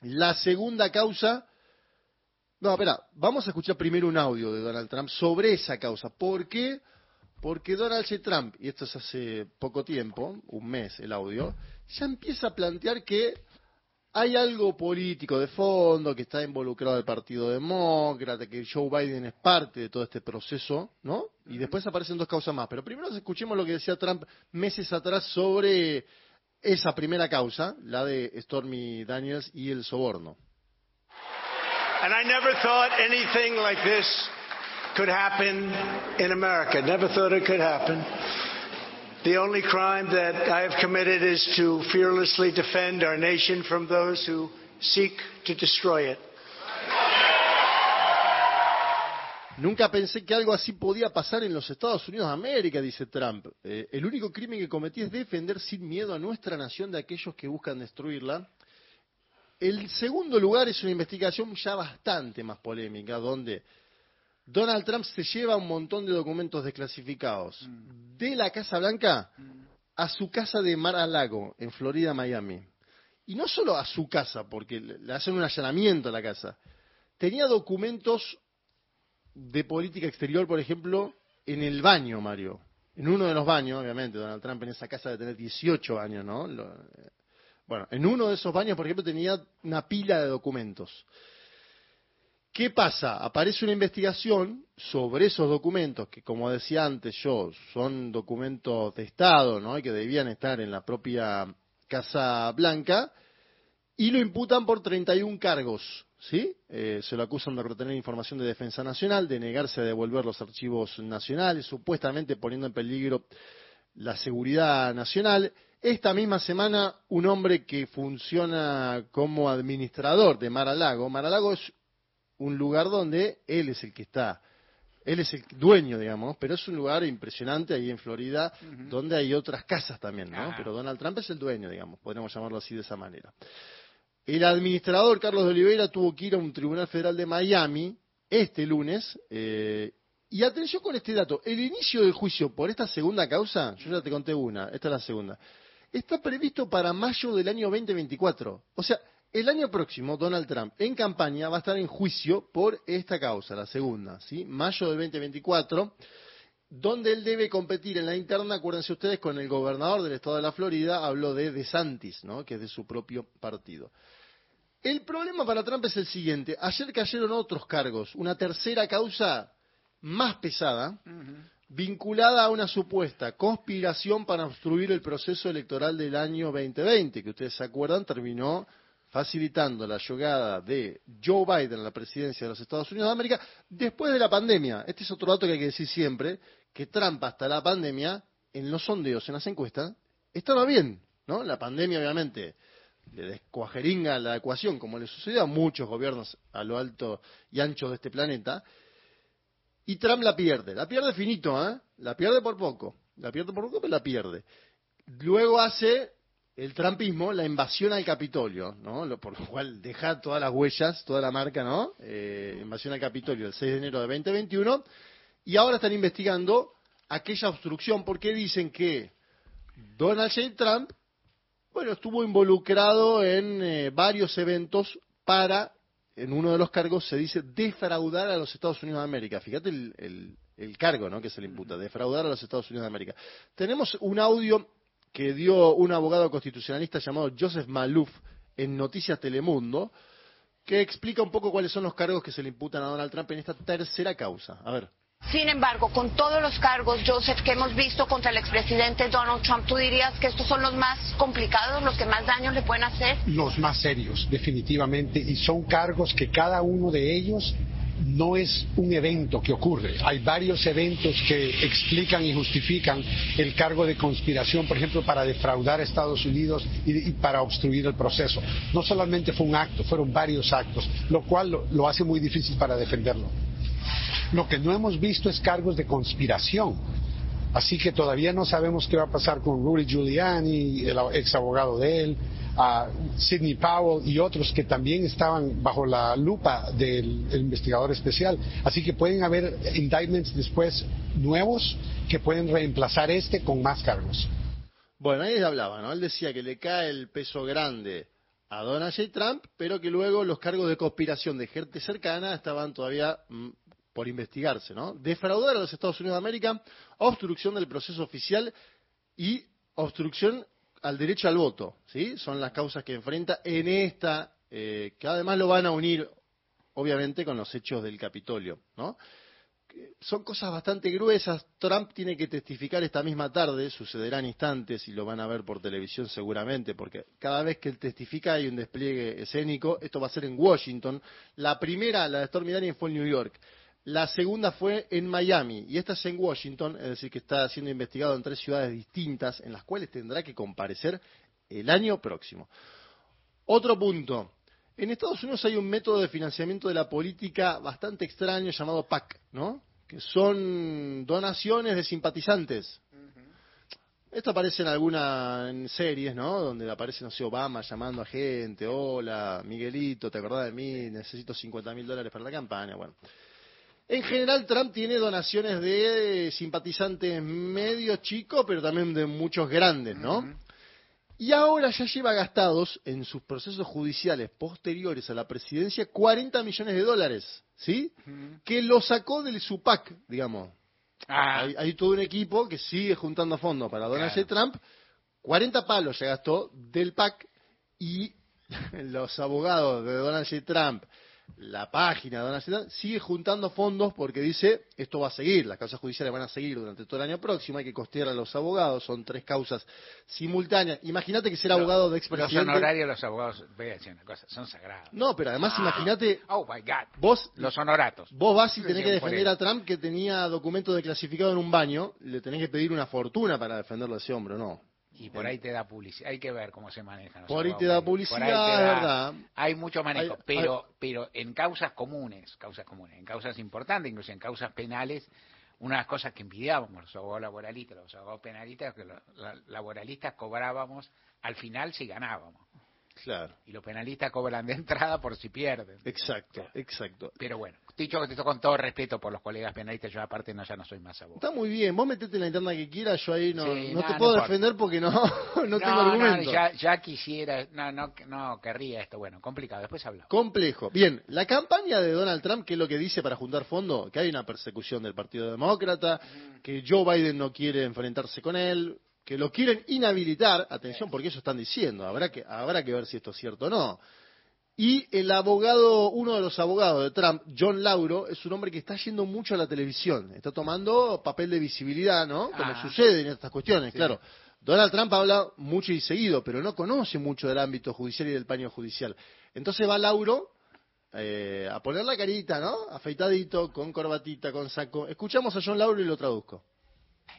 La segunda causa, no, espera, vamos a escuchar primero un audio de Donald Trump sobre esa causa. ¿Por qué? Porque Donald J. Trump, y esto es hace poco tiempo, un mes el audio, ya empieza a plantear que hay algo político de fondo, que está involucrado el Partido Demócrata, que Joe Biden es parte de todo este proceso, ¿no? Y después aparecen dos causas más. Pero primero escuchemos lo que decía Trump meses atrás sobre esa primera causa, la de Stormy Daniels y el soborno. And I never thought anything like this could happen in America. Never thought it could happen. The only crime that I have committed is to fearlessly defend our nation from those who seek to destroy it. Nunca pensé que algo así podía pasar en los Estados Unidos de América, dice Trump. Eh, el único crimen que cometí es defender sin miedo a nuestra nación de aquellos que buscan destruirla. El segundo lugar es una investigación ya bastante más polémica, donde Donald Trump se lleva un montón de documentos desclasificados de la Casa Blanca a su casa de Mar-a-Lago, en Florida, Miami. Y no solo a su casa, porque le hacen un allanamiento a la casa. Tenía documentos de política exterior, por ejemplo, en el baño, Mario. En uno de los baños, obviamente, Donald Trump en esa casa de tener 18 años, ¿no? Lo- eh, bueno, en uno de esos baños, por ejemplo, tenía una pila de documentos. ¿Qué pasa? Aparece una investigación sobre esos documentos, que como decía antes yo, son documentos de Estado, ¿no? Y que debían estar en la propia Casa Blanca, y lo imputan por 31 cargos, ¿sí? Eh, se lo acusan de retener información de defensa nacional, de negarse a devolver los archivos nacionales, supuestamente poniendo en peligro la seguridad nacional. Esta misma semana, un hombre que funciona como administrador de Mar-a-Lago, Mar-a-Lago es un lugar donde él es el que está, él es el dueño, digamos, pero es un lugar impresionante ahí en Florida, donde hay otras casas también, ¿no? Ajá. Pero Donald Trump es el dueño, digamos, podríamos llamarlo así de esa manera. El administrador Carlos de Oliveira tuvo que ir a un tribunal federal de Miami este lunes. eh, y atención con este dato, el inicio del juicio por esta segunda causa, yo ya te conté una, esta es la segunda, está previsto para mayo del año 2024. O sea, el año próximo Donald Trump en campaña va a estar en juicio por esta causa, la segunda, ¿sí? Mayo del 2024 donde él debe competir en la interna, acuérdense ustedes, con el gobernador del estado de la Florida, habló de DeSantis, ¿no? que es de su propio partido. El problema para Trump es el siguiente, ayer cayeron otros cargos, una tercera causa más pesada, vinculada a una supuesta conspiración para obstruir el proceso electoral del año 2020, que ustedes se acuerdan terminó facilitando la llegada de Joe Biden a la presidencia de los Estados Unidos de América después de la pandemia. Este es otro dato que hay que decir siempre, que Trump hasta la pandemia, en los sondeos, en las encuestas, estaba bien, ¿no? La pandemia obviamente le descuajeringa la ecuación, como le sucedió a muchos gobiernos a lo alto y ancho de este planeta, y Trump la pierde. La pierde finito, ¿eh? La pierde por poco. La pierde por poco, pero la pierde. Luego hace el trumpismo la invasión al Capitolio, ¿no? por lo cual deja todas las huellas, toda la marca, ¿no? Eh, invasión al Capitolio el 6 de enero de 2021. Y ahora están investigando aquella obstrucción porque dicen que Donald J. Trump, bueno, estuvo involucrado en eh, varios eventos para, en uno de los cargos se dice defraudar a los Estados Unidos de América. Fíjate el, el cargo ¿no? que se le imputa, defraudar a los Estados Unidos de América. Tenemos un audio que dio un abogado constitucionalista llamado Joseph Malouf en Noticias Telemundo, que explica un poco cuáles son los cargos que se le imputan a Donald Trump en esta tercera causa. A ver. Sin embargo, con todos los cargos, Joseph, que hemos visto contra el expresidente Donald Trump, ¿tú dirías que estos son los más complicados, los que más daño le pueden hacer? Los más serios, definitivamente, y son cargos que cada uno de ellos no es un evento que ocurre. Hay varios eventos que explican y justifican el cargo de conspiración, por ejemplo, para defraudar a Estados Unidos y, para obstruir el proceso. No solamente fue un acto, fueron varios actos, lo cual lo, hace muy difícil para defenderlo. Lo que no hemos visto es cargos de conspiración. Así que todavía no sabemos qué va a pasar con Rudy Giuliani, el ex abogado de él, a Sidney Powell y otros que también estaban bajo la lupa del investigador especial. Así que pueden haber indictments después nuevos que pueden reemplazar este con más cargos. Bueno, ahí hablaba, ¿no? Él decía que le cae el peso grande a Donald J. Trump, pero que luego los cargos de conspiración de gente cercana estaban todavía mm, por investigarse, ¿no? Defraudar a los Estados Unidos de América, obstrucción del proceso oficial y obstrucción al derecho al voto, ¿sí? Son las causas que enfrenta en esta, eh, que además lo van a unir, obviamente, con los hechos del Capitolio, ¿no? Son cosas bastante gruesas. Trump tiene que testificar esta misma tarde, sucederán instantes y lo van a ver por televisión seguramente, porque cada vez que él testifica hay un despliegue escénico. Esto va a ser en Washington. La primera, la de Stormy Daniels, fue en New York. La segunda fue en Miami y esta es en Washington, es decir, que está siendo investigado en tres ciudades distintas en las cuales tendrá que comparecer el año próximo. Otro punto. En Estados Unidos hay un método de financiamiento de la política bastante extraño llamado PAC, ¿no? Que son donaciones de simpatizantes. Esto aparece en algunas series, ¿no? Donde aparece, no sé, Obama llamando a gente, hola, Miguelito, ¿te acordás de mí? Necesito 50 mil dólares para la campaña. Bueno, en general, Trump tiene donaciones de simpatizantes medio chicos, pero también de muchos grandes, ¿no? Y ahora ya lleva gastados en sus procesos judiciales posteriores a la presidencia 40 millones de dólares, ¿sí? Que lo sacó del SUPAC, digamos. Ah. Hay, todo un equipo que sigue juntando fondos para Donald J. Trump. 40 palos ya gastó del PAC y los abogados de Donald J. Trump la página de Donald sigue juntando fondos porque dice esto va a seguir, las causas judiciales van a seguir durante todo el año próximo, hay que costear a los abogados, son tres causas simultáneas. Imagínate que ser abogado de expresidente... Los honorarios de los abogados, voy a decir una cosa, son sagrados. No, pero además ah. imagínate... Oh my God. Vos, los honoratos. Vos vas y tenés que defender a Trump que tenía documentos declasificados en un baño, le tenés que pedir una fortuna para defenderlo a ese hombre, ¿no? Y por ahí te da publicidad. Hay que ver cómo se manejan. Por ahí te da publicidad, es verdad. Hay mucho manejo, pero, pero en causas comunes, causas comunes, en causas importantes, incluso en causas penales, una de las cosas que envidiábamos los abogados laboralistas, los abogados penalistas, que los laboralistas cobrábamos al final si ganábamos. Claro. Y los penalistas cobran de entrada por si pierden. Exacto, exacto. Pero bueno, dicho que esto con todo respeto por los colegas penalistas, yo aparte no ya no soy más abogado. Está muy bien, vos metete en la interna que quieras, yo ahí no, no te puedo defender porque no, no, tengo argumento. Ya, ya, quisiera, no, no, no querría esto, bueno, complicado, después hablamos. Complejo. Bien, la campaña de Donald Trump, ¿qué es lo que dice para juntar fondos? Que hay una persecución del Partido Demócrata, que Joe Biden no quiere enfrentarse con él, que lo quieren inhabilitar, atención porque eso están diciendo, habrá que, habrá que ver si esto es cierto o no. Y el abogado, uno de los abogados de Trump, John Lauro, es un hombre que está yendo mucho a la televisión, está tomando papel de visibilidad, ¿no? Como ah. sucede en estas cuestiones, claro. Donald Trump habla mucho y seguido, pero no conoce mucho del ámbito judicial y del paño judicial. Entonces va Lauro eh, a poner la carita, ¿no? Afeitadito, con corbatita, con saco. Escuchamos a John Lauro y lo traduzco.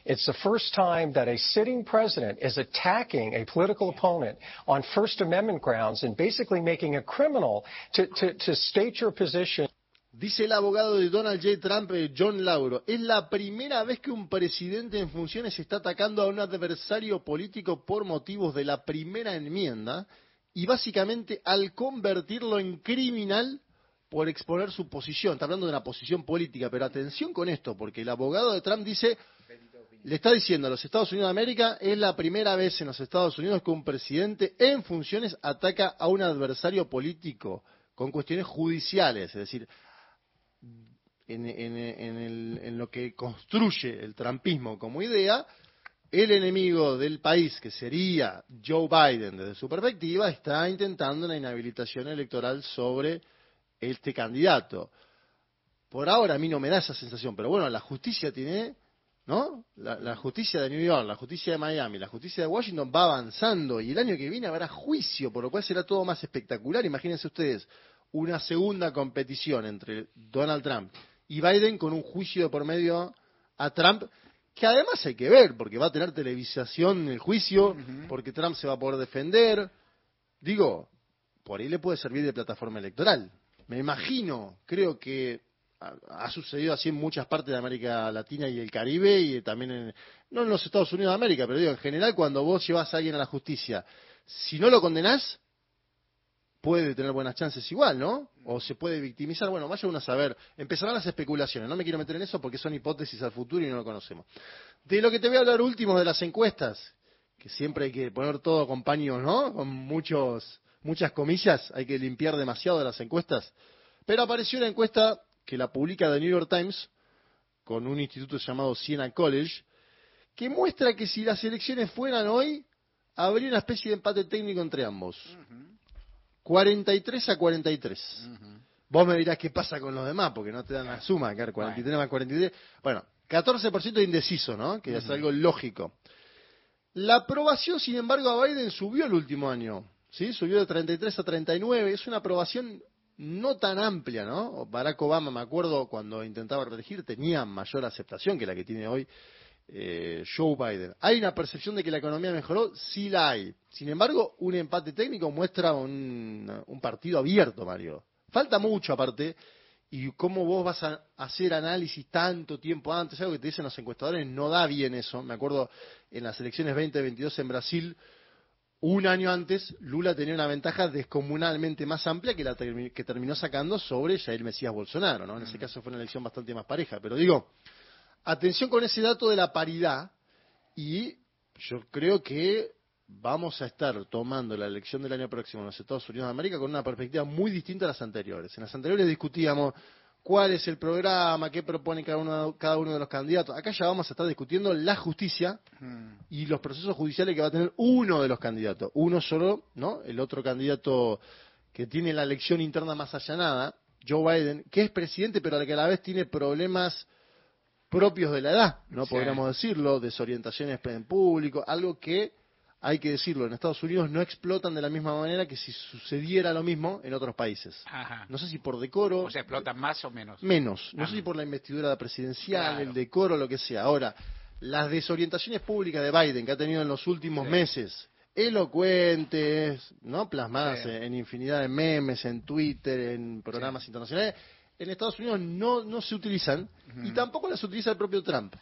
It's the first time that a sitting president is attacking a political opponent on First Amendment grounds and basically making a criminal to, to, to state your position. Dice el abogado de Donald J. Trump, eh, John Lauro, es la primera vez que un presidente en funciones está atacando a un adversario político por motivos de la primera enmienda y básicamente al convertirlo en criminal por exponer su posición. Está hablando de una posición política, pero atención con esto, porque el abogado de Trump dice, le está diciendo a los Estados Unidos de América, es la primera vez en los Estados Unidos que un presidente en funciones ataca a un adversario político con cuestiones judiciales, es decir, en, en- en el- en lo que construye el trumpismo como idea, el enemigo del país, que sería Joe Biden desde su perspectiva, está intentando una inhabilitación electoral sobre este candidato. Por ahora a mí no me da esa sensación, pero bueno, la justicia tiene, ¿no? La, la justicia de New York, la justicia de Miami, la justicia de Washington va avanzando y el año que viene habrá juicio, por lo cual será todo más espectacular. Imagínense ustedes una segunda competición entre Donald Trump y Biden con un juicio de por medio a Trump, que además hay que ver, porque va a tener televisación el juicio, porque Trump se va a poder defender. Digo, por ahí le puede servir de plataforma electoral. Me imagino, creo que ha, sucedido así en muchas partes de América Latina y el Caribe y también en, no en los Estados Unidos de América, pero digo, en general cuando vos llevas a alguien a la justicia, si no lo condenás, puede tener buenas chances igual, ¿no? O se puede victimizar, bueno, vaya uno a saber. Empezarán las especulaciones, no me quiero meter en eso porque son hipótesis al futuro y no lo conocemos. De lo que te voy a hablar último de las encuestas, que siempre hay que poner todo con paños, ¿no? Con muchos, muchas comillas, hay que limpiar demasiado de las encuestas. Pero apareció una encuesta que la publica The New York Times con un instituto llamado Siena College, que muestra que si las elecciones fueran hoy, habría una especie de empate técnico entre ambos. 43 a 43. Vos me dirás qué pasa con los demás, porque no te dan la suma, claro, 43 más 43. Bueno, 14% de indeciso, ¿no? Que es Ujú. algo lógico. La aprobación, sin embargo, a Biden subió el último año, ¿sí? Subió de 33 a 39. Es una aprobación no tan amplia, ¿no? Barack Obama, me acuerdo, cuando intentaba reelegir, tenía mayor aceptación que la que tiene hoy eh, Joe Biden. ¿Hay una percepción de que la economía mejoró? Sí la hay. Sin embargo, un empate técnico muestra un, un partido abierto, Mario. Falta mucho aparte. Y cómo vos vas a hacer análisis tanto tiempo antes, algo que te dicen los encuestadores, no da bien eso. Me acuerdo en las elecciones 2022 en Brasil, un año antes, Lula tenía una ventaja descomunalmente más amplia que la que terminó sacando sobre Jair Mesías Bolsonaro, ¿no? En ese caso fue una elección bastante más pareja. Pero digo, atención con ese dato de la paridad y yo creo que vamos a estar tomando la elección del año próximo en los Estados Unidos de América con una perspectiva muy distinta a las anteriores. En las anteriores discutíamos cuál es el programa, qué propone cada uno, cada uno de los candidatos. Acá ya vamos a estar discutiendo la justicia y los procesos judiciales que va a tener uno de los candidatos. Uno solo, ¿no? El otro candidato que tiene la elección interna más allanada, Joe Biden, que es presidente, pero que a la vez tiene problemas propios de la edad, no Sí. podríamos decirlo, desorientaciones en público, algo que hay que decirlo, en Estados Unidos no explotan de la misma manera que si sucediera lo mismo en otros países. Ajá. No sé si por decoro, O sea, explotan más o menos. menos, no sé si por la investidura presidencial, Claro. el decoro, lo que sea. Ahora, las desorientaciones públicas de Biden que ha tenido en los últimos Sí. meses, elocuentes, ¿no? plasmadas Sí. en infinidad de memes, en Twitter, en programas internacionales, en Estados Unidos no, no se utilizan y tampoco las utiliza el propio Trump.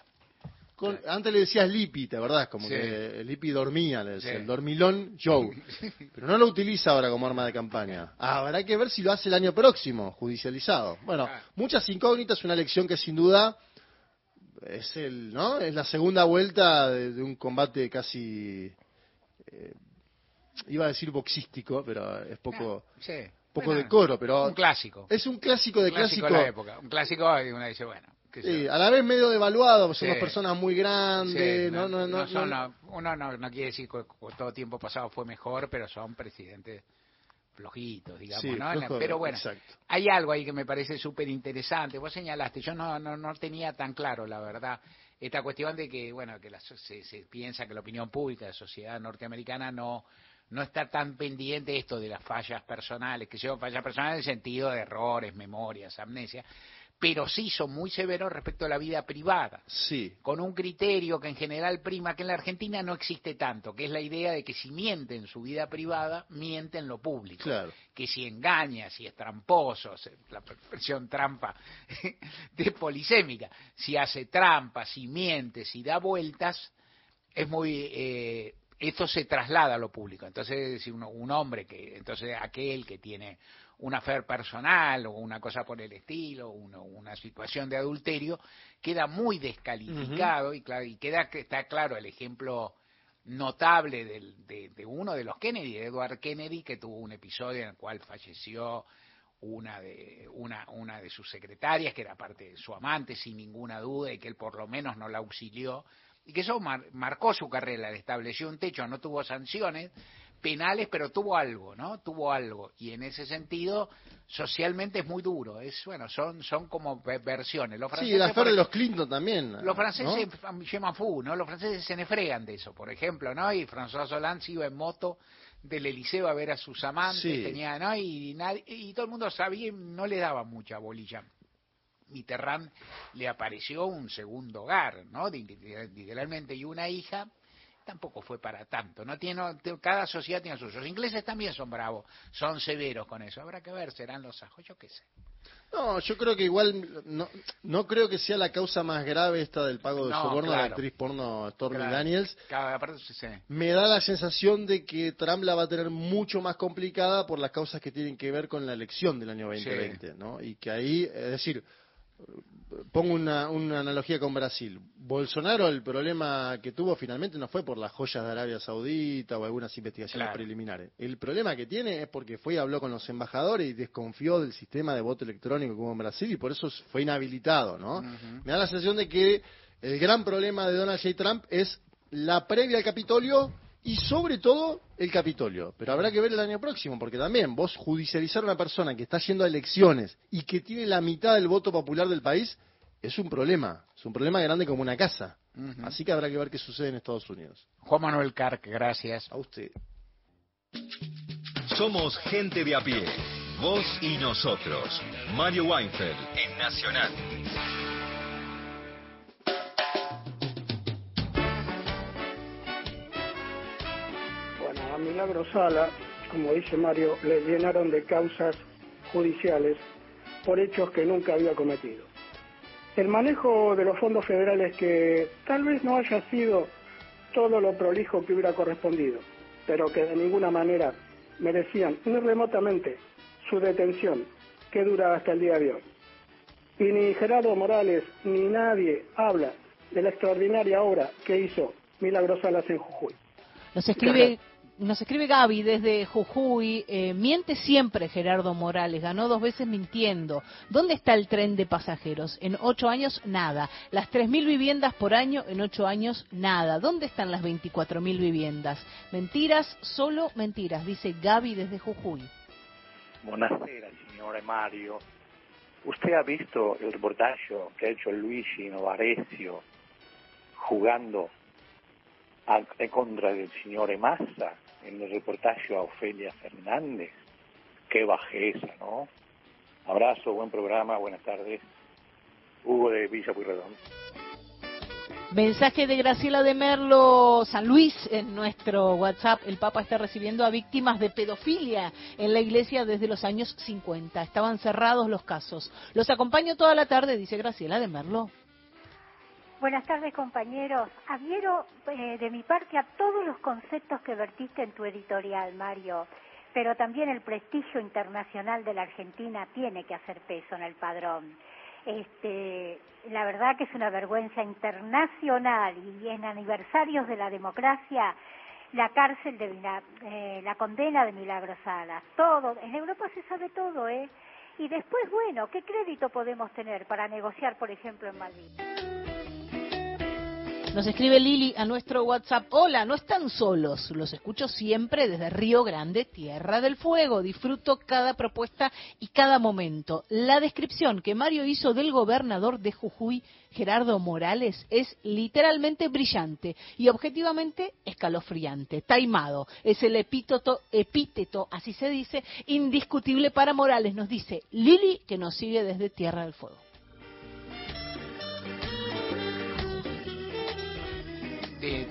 Con- Antes le decías Lippy, ¿te acordás? Como Sí. que Lippy dormía, le decía, Sí. el dormilón Joe. Pero no lo utiliza ahora como arma de campaña. Habrá que ver si lo hace el año próximo, judicializado. Bueno, Ah. muchas incógnitas, una elección que sin duda es el, ¿no? Es la segunda vuelta de, de un combate casi eh, iba a decir boxístico, pero es poco Sí. poco Bueno, decoro, pero Un clásico. es un clásico de Un clásico clásico. de la época. Un clásico y uno dice, bueno. Sí, a la vez medio devaluado, somos Sí. personas muy grandes, Sí, no, no, no, son- no- no- uno no, no quiere decir que todo tiempo pasado fue mejor, pero son presidentes flojitos, digamos, Sí, ¿no? flojo, pero bueno, exacto. hay algo ahí que me parece súper interesante. Vos señalaste, yo no, no, no tenía tan claro, la verdad, esta cuestión de que, bueno, que la se, se piensa que la opinión pública de la sociedad norteamericana no no está tan pendiente esto de las fallas personales, que son fallas personales en el sentido de errores, memorias, amnesia, pero sí son muy severos respecto a la vida privada. Sí. Con un criterio que en general prima, que en la Argentina no existe tanto, que es la idea de que si miente en su vida privada, miente en lo público. Claro. Que si engaña, si es tramposo, la versión trampa de polisémica, si hace trampa, si miente, si da vueltas, es muy... Eh, esto se traslada a lo público. Entonces, si uno, un hombre que, entonces aquel que tiene una fe personal o una cosa por el estilo, una situación de adulterio, queda muy descalificado y, claro, y queda está claro el ejemplo notable de, de, uno de los Kennedy, Edward Kennedy, que tuvo un episodio en el cual falleció una de, una, una de sus secretarias, que era parte de su amante, sin ninguna duda, y que él por lo menos no la auxilió, y que eso marcó su carrera, le estableció un techo, no tuvo sanciones, penales, pero tuvo algo, ¿no? Tuvo algo. Y en ese sentido, socialmente es muy duro. Es, bueno, son, son como versiones. Los franceses, sí, la de los Clinton también. Los franceses, ¿no? Fu, ¿no? Los franceses se nefregan de eso, por ejemplo, ¿no? Y François Hollande iba en moto del Eliseo a ver a sus amantes, tenía, ¿no? Y, nadie, y todo el mundo sabía, no le daba mucha bolilla. Mitterrand le apareció un segundo hogar, ¿no? Literalmente, y una hija tampoco fue para tanto. No tiene, cada sociedad tiene sus. Los ingleses también son bravos, son severos con eso. Habrá que ver, serán los ajos, yo qué sé. No, yo creo que igual no, no creo que sea la causa más grave esta del pago de soborno de la actriz porno Stormy Daniels. Me da la sensación de que Trump la va a tener mucho más complicada por las causas que tienen que ver con la elección del año 2020, ¿no? Y que ahí, es decir, pongo una, una, analogía con Brasil. Bolsonaro, el problema que tuvo finalmente no fue por las joyas de Arabia Saudita o algunas investigaciones preliminares. El problema que tiene es porque fue y habló con los embajadores y desconfió del sistema de voto electrónico como en Brasil y por eso fue inhabilitado, ¿no? Me da la sensación de que el gran problema de Donald J. Trump es la previa al Capitolio y sobre todo el Capitolio. Pero habrá que ver el año próximo, porque también vos judicializar a una persona que está yendo a elecciones y que tiene la mitad del voto popular del país es un problema, es un problema grande como una casa. Así que habrá que ver qué sucede en Estados Unidos. Juan Manuel Carc, gracias. A usted. Somos gente de a pie, vos y nosotros. Mario Weinfeld en Nacional. Milagro Sala, como dice Mario, le llenaron de causas judiciales por hechos que nunca había cometido. El manejo de los fondos federales que tal vez no haya sido todo lo prolijo que hubiera correspondido, pero que de ninguna manera merecían ni remotamente su detención, que dura hasta el día de hoy. Y ni Gerardo Morales ni nadie habla de la extraordinaria obra que hizo Milagro Salas en Jujuy. Nos escribe nos escribe Gaby desde Jujuy, eh, miente siempre Gerardo Morales, ganó dos veces mintiendo. ¿Dónde está el tren de pasajeros? En ocho años, nada. Las tres mil viviendas por año, en ocho años, nada. ¿Dónde están las veinticuatro mil viviendas? Mentiras, solo mentiras, dice Gaby desde Jujuy. Buonasera, signore Mario. ¿Usted ha visto el reportaje que ha hecho Luigi Novarecio jugando en contra del señor Massa en el reportaje a Ofelia Fernández. Qué bajeza, ¿no? Abrazo, buen programa, buenas tardes. Hugo de Villa Puyredón. Mensaje de Graciela de Merlo, San Luis, en nuestro WhatsApp. El Papa está recibiendo a víctimas de pedofilia en la iglesia desde los años 50. Estaban cerrados los casos. Los acompaño toda la tarde, dice Graciela de Merlo. Buenas tardes compañeros. Adhiero eh, de mi parte a todos los conceptos que vertiste en tu editorial, Mario, pero también el prestigio internacional de la Argentina tiene que hacer peso en el padrón. Este, la verdad que es una vergüenza internacional y en aniversarios de la democracia la cárcel de eh, la condena de Milagros Salas, todo, en Europa se sabe todo, ¿eh? Y después, bueno, ¿qué crédito podemos tener para negociar, por ejemplo, en Malvinas? Nos escribe Lili a nuestro WhatsApp. Hola, no están solos. Los escucho siempre desde Río Grande, Tierra del Fuego. Disfruto cada propuesta y cada momento. La descripción que Mario hizo del gobernador de Jujuy, Gerardo Morales, es literalmente brillante y objetivamente escalofriante. Taimado. Es el epíteto, epíteto, así se dice, indiscutible para Morales. Nos dice Lili, que nos sigue desde Tierra del Fuego.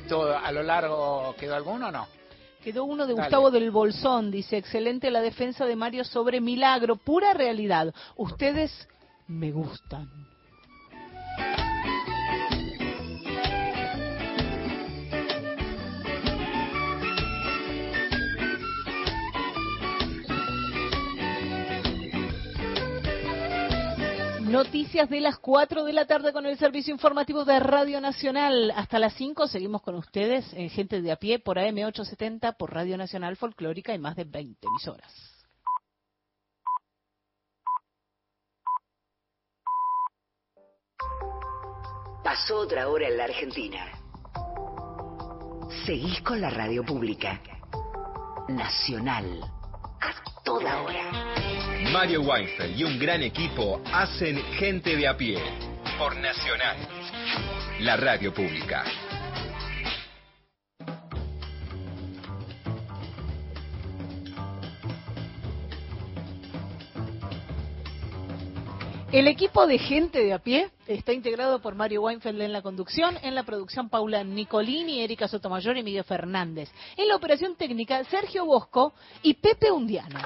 Todo a lo largo quedó alguno o no? Quedó uno de Dale. Gustavo del Bolsón, dice, excelente la defensa de Mario sobre Milagro, pura realidad. Ustedes me gustan. Noticias de las 4 de la tarde con el servicio informativo de Radio Nacional. Hasta las 5 seguimos con ustedes, eh, gente de a pie, por AM870, por Radio Nacional Folclórica y más de 20 emisoras. Pasó otra hora en la Argentina. Seguís con la radio pública. Nacional. A toda hora. Mario Weinfeld y un gran equipo hacen Gente de a pie por Nacional, la radio pública. El equipo de gente de a pie está integrado por Mario Weinfeld en la conducción, en la producción Paula Nicolini, Erika Sotomayor y Miguel Fernández. En la operación técnica Sergio Bosco y Pepe Undiano.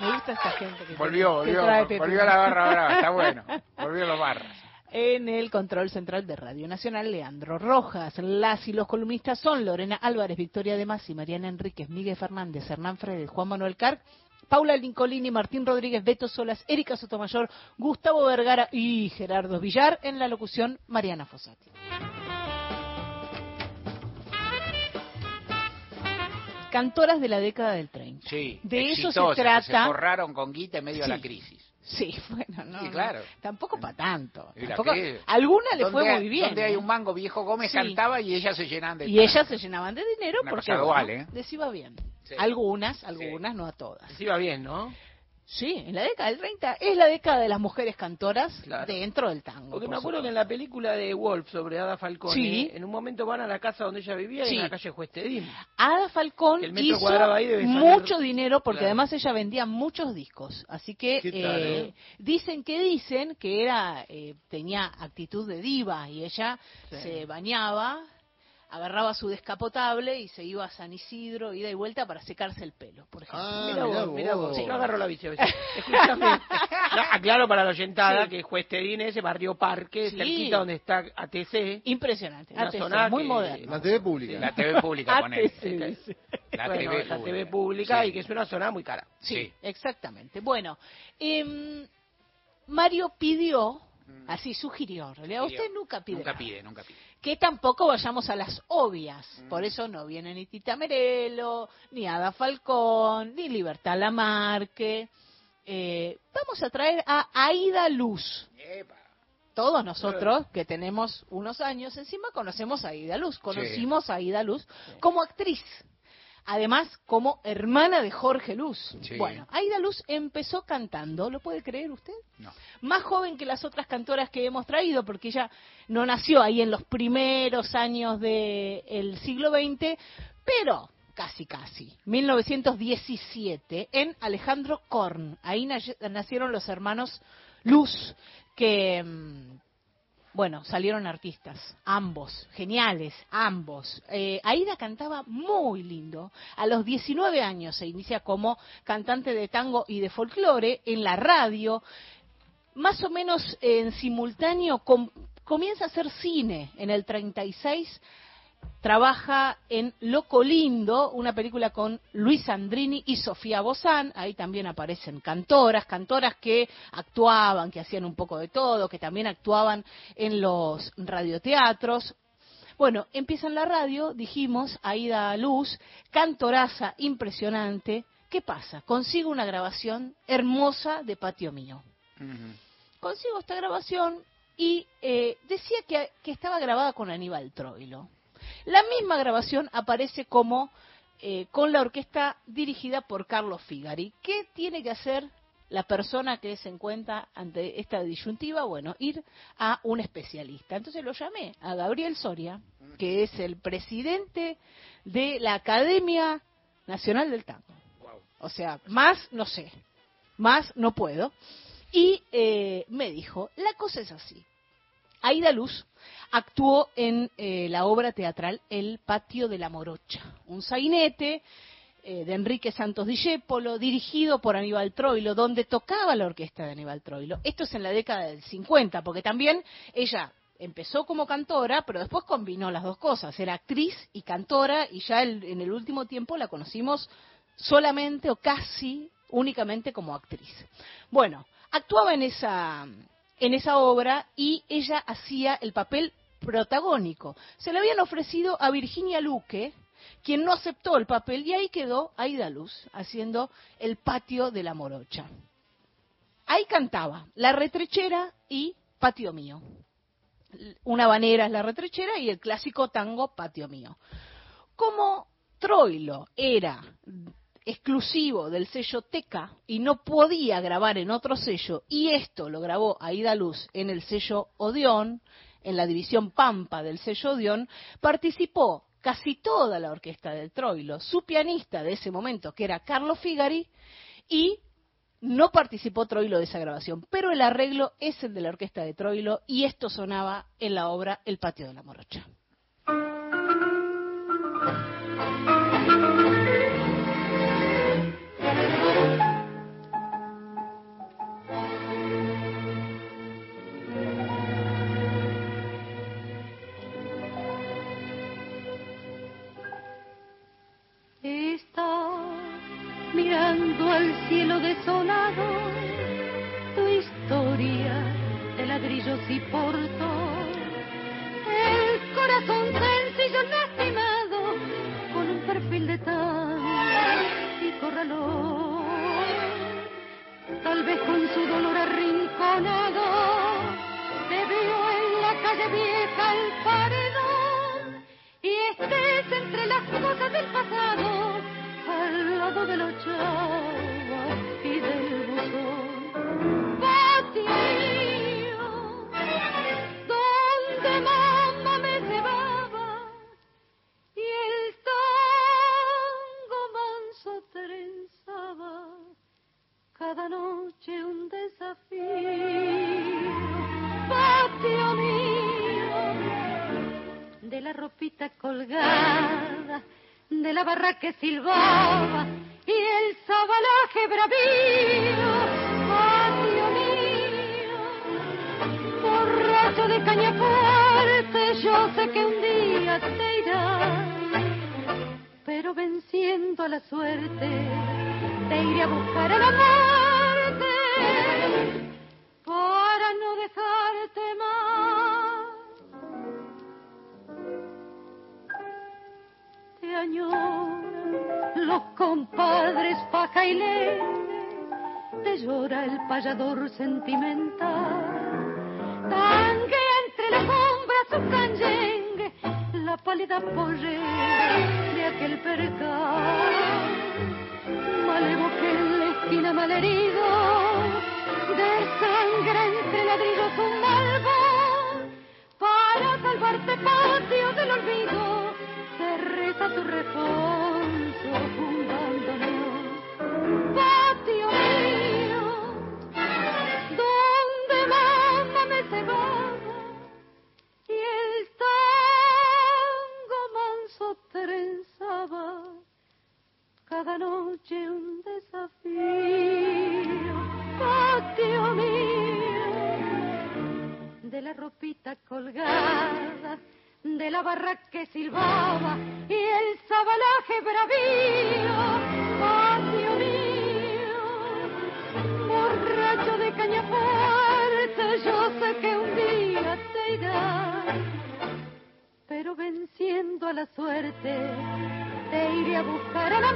Me gusta esta gente que, Volvió, que volvió, volvió la barra brava, está bueno. Volvió los barras. En el control central de Radio Nacional, Leandro Rojas. Las y los columnistas son Lorena Álvarez, Victoria de Masi, Mariana Enríquez, Miguel Fernández, Hernán Fredes, Juan Manuel Carc, Paula Lincolini, Martín Rodríguez, Beto Solas, Erika Sotomayor, Gustavo Vergara y Gerardo Villar. En la locución, Mariana Fossati. Cantoras de la década del 30. Sí, De eso se trata. Se forraron con guita en medio de la Sí. crisis. Sí, bueno, no. Sí, no, claro. Tampoco para tanto. Tampoco- alguna le fue muy bien. Donde hay ¿eh? un mango viejo Gómez Sí. cantaba y ellas se llenan de Y ellas se llenaban de dinero Una porque dual, bueno, ¿eh? les iba bien. Sí. Algunas, algunas, no a todas. Sí va bien, ¿no? Sí, en la década del 30 es la década de las mujeres cantoras Claro. dentro del tango. Porque por me acuerdo que en la película de Wolf sobre Ada Falcone, Sí. en un momento van a la casa donde ella vivía y Sí. en la calle Juestedín. Ada Falcón el metro hizo ahí debe salir- mucho dinero porque Claro. además ella vendía muchos discos. Así que ¿Qué tal, eh, eh? dicen que dicen que era eh, tenía actitud de diva y ella Sí. se bañaba, agarraba su descapotable y se iba a San Isidro, ida y vuelta para secarse el pelo, por ejemplo. Ah, Mira mirá vos, mira vos. vos. Sí, yo agarro la bici a veces. Escuchame. No, aclaro para la oyentada Sí. que Juestedín es ese barrio parque, Sí. cerquita donde está ATC. Impresionante, Una ATC, zona muy que- moderno. La TV pública. La TV pública. ATC, dice. La Bueno, TV la pública. TV pública Sí. y que es una zona muy cara. Sí, Sí. exactamente. Bueno, em, Mario pidió, así sugirió, en realidad usted nunca pide, Nunca nada. pide, nunca pide. que tampoco vayamos a las obvias. Por eso no viene ni Tita Merelo, ni Ada Falcón, ni Libertad Lamarque. Eh, vamos a traer a Aida Luz. Epa. Todos nosotros que tenemos unos años encima conocemos a Aida Luz, conocimos a Aida Luz como actriz. Además, como hermana de Jorge Luz. Sí. Bueno, Aida Luz empezó cantando, ¿lo puede creer usted? No. Más joven que las otras cantoras que hemos traído, porque ella no nació ahí en los primeros años del siglo XX, pero casi casi, 1917, en Alejandro Korn. Ahí nac- nacieron los hermanos Luz, que, mm, bueno, salieron artistas, ambos, geniales, ambos. Eh, Aida cantaba muy lindo. A los 19 años se inicia como cantante de tango y de folclore en la radio. Más o menos en simultáneo com- comienza a hacer cine en el 36 trabaja en Loco Lindo, una película con Luis Andrini y Sofía Bozán. Ahí también aparecen cantoras, cantoras que actuaban, que hacían un poco de todo, que también actuaban en los radioteatros. Bueno, empieza en la radio, dijimos, Aida Luz, cantoraza impresionante. ¿Qué pasa? Consigo una grabación hermosa de Patio Mío consigo esta grabación y eh, decía que, que estaba grabada con Aníbal Troilo. La misma grabación aparece como eh, con la orquesta dirigida por Carlos Figari. ¿Qué tiene que hacer la persona que se encuentra ante esta disyuntiva? Bueno, ir a un especialista. Entonces lo llamé a Gabriel Soria, que es el presidente de la Academia Nacional del Tango. O sea, más no sé, más no puedo. Y eh, me dijo, la cosa es así. Aida Luz actuó en eh, la obra teatral El Patio de la Morocha, un sainete eh, de Enrique Santos Discépolo, dirigido por Aníbal Troilo, donde tocaba la orquesta de Aníbal Troilo. Esto es en la década del 50, porque también ella empezó como cantora, pero después combinó las dos cosas, era actriz y cantora, y ya en el último tiempo la conocimos solamente o casi únicamente como actriz. Bueno, actuaba en esa, en esa obra y ella hacía el papel protagónico. Se le habían ofrecido a Virginia Luque, quien no aceptó el papel, y ahí quedó Aida Luz haciendo el patio de la morocha. Ahí cantaba La retrechera y Patio mío. Una banera es La retrechera y el clásico tango Patio mío. Como Troilo era exclusivo del sello Teca y no podía grabar en otro sello, y esto lo grabó Aida Luz en el sello Odeón, en la división Pampa del sello Odeón, participó casi toda la orquesta del Troilo, su pianista de ese momento, que era Carlos Figari, y no participó Troilo de esa grabación, pero el arreglo es el de la orquesta de Troilo y esto sonaba en la obra El Patio de la Morocha. Que payador sentimental. Tangue entre las sombras su canyengue, la pálida pollera de aquel percal. Malevo que en la esquina malherido, de sangre entre ladrillos un malvón, para salvarte patio del olvido se reza tu responso un bandoneón. Patio noche un desafío. Patio mío, de la ropita colgada de la barra que silbaba y el sabalaje bravío, patio mío, borracho de caña fuerte, yo sé que un día te irás, pero venciendo a la suerte, te iré a buscar a la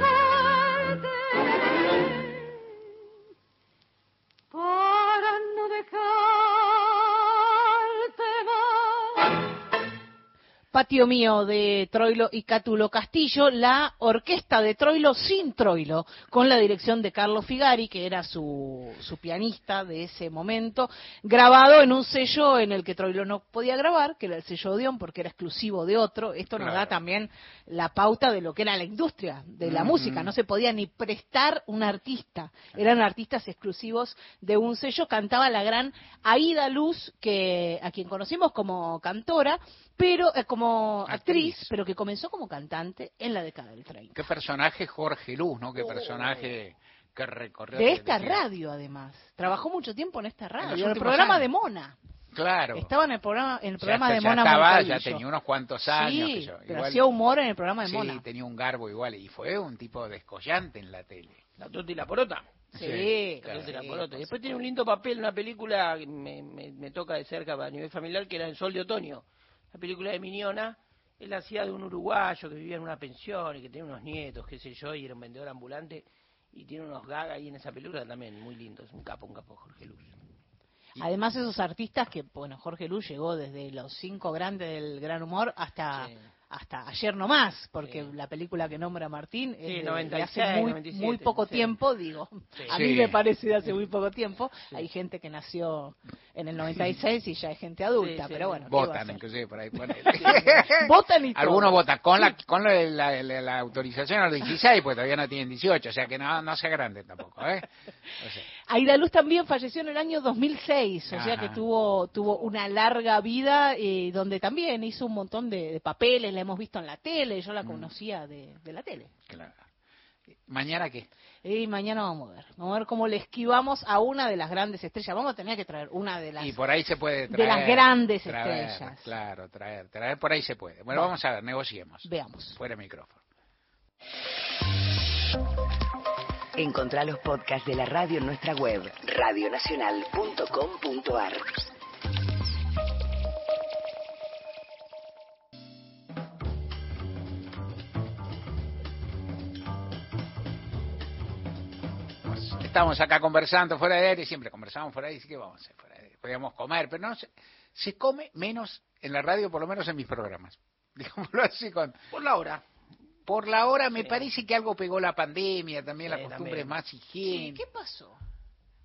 Patio Mío de Troilo y Cátulo Castillo, la orquesta de Troilo sin Troilo, con la dirección de Carlos Figari, que era su, su pianista de ese momento, grabado en un sello en el que Troilo no podía grabar, que era el sello Odeón, porque era exclusivo de otro. Esto nos da también la pauta de lo que era la industria de la música. No se podía ni prestar un artista. Eran artistas exclusivos de un sello. Cantaba la gran Aida Luz, que a quien conocimos como cantora, pero eh, como actriz, pero que comenzó como cantante en la década del 30. Qué personaje Jorge Luz, ¿no? Qué personaje que recorrió. De esta desde- radio, además. Trabajó mucho tiempo en esta radio, en el programa años. de Mona. Claro. Estaba en el programa, en el Ya programa está- de ya Mona estaba, ya tenía unos cuantos años. Sí, que yo. pero Igual- hacía humor en el programa de sí, Mona. tenía un garbo igual y fue un tipo descollante en la tele. La Tota y la Porota. Sí, la Tota y la sí, Porota. Después tiene un lindo papel en una película que me, me, me toca de cerca a nivel familiar, que era El Sol de Otoño. La película de Miniona. Él hacía de un uruguayo que vivía en una pensión y que tenía unos nietos, qué sé yo, y era un vendedor ambulante. Y tiene unos gags ahí en esa película también, muy lindos. Un capo, un capo, Jorge Luz. Además, esos artistas que, bueno, Jorge Luz llegó desde los cinco grandes del gran humor hasta hasta ayer nomás, porque la película que nombra Martín es Sí, de- de 96, hace muy, 97, muy poco sí. tiempo, digo. Sí. A mí Sí. me parece de hace muy poco tiempo. Hay gente que nació en el 96 y ya es gente adulta, pero bueno. ¿qué va a Votan, inclusive, por ahí. Votan y todo. Algunos votan con la con la, la- la- la autorización a los 16, pues todavía no tienen 18, o sea que no, no sea grande tampoco, ¿eh? O sea, Aida Luz también falleció en el año 2006, o sea que tuvo tuvo una larga vida eh, donde también hizo un montón de, de papeles, la hemos visto en la tele, yo Mm. la conocía de, de la tele. claro. ¿Mañana qué? Y mañana vamos a ver, vamos a ver cómo le esquivamos a una de las grandes estrellas. Vamos a tener que traer una de las Y por ahí se puede de traer. las grandes traer, estrellas. Claro, traer, traer, por ahí se puede. Bueno, Bueno. vamos a ver, negociemos. Veamos. Fuera micrófono. Encontrá los podcasts de la radio en nuestra web, radionacional.com.ar. Estamos acá conversando fuera de aire, siempre conversamos fuera de aire, ¿qué vamos a hacer fuera de aire? Podríamos comer, pero no se, se come menos en la radio, por lo menos en mis programas. Digámoslo así con... Por la hora. Por la hora me parece que algo pegó la pandemia, también la costumbre también. más higiene. ¿Qué pasó?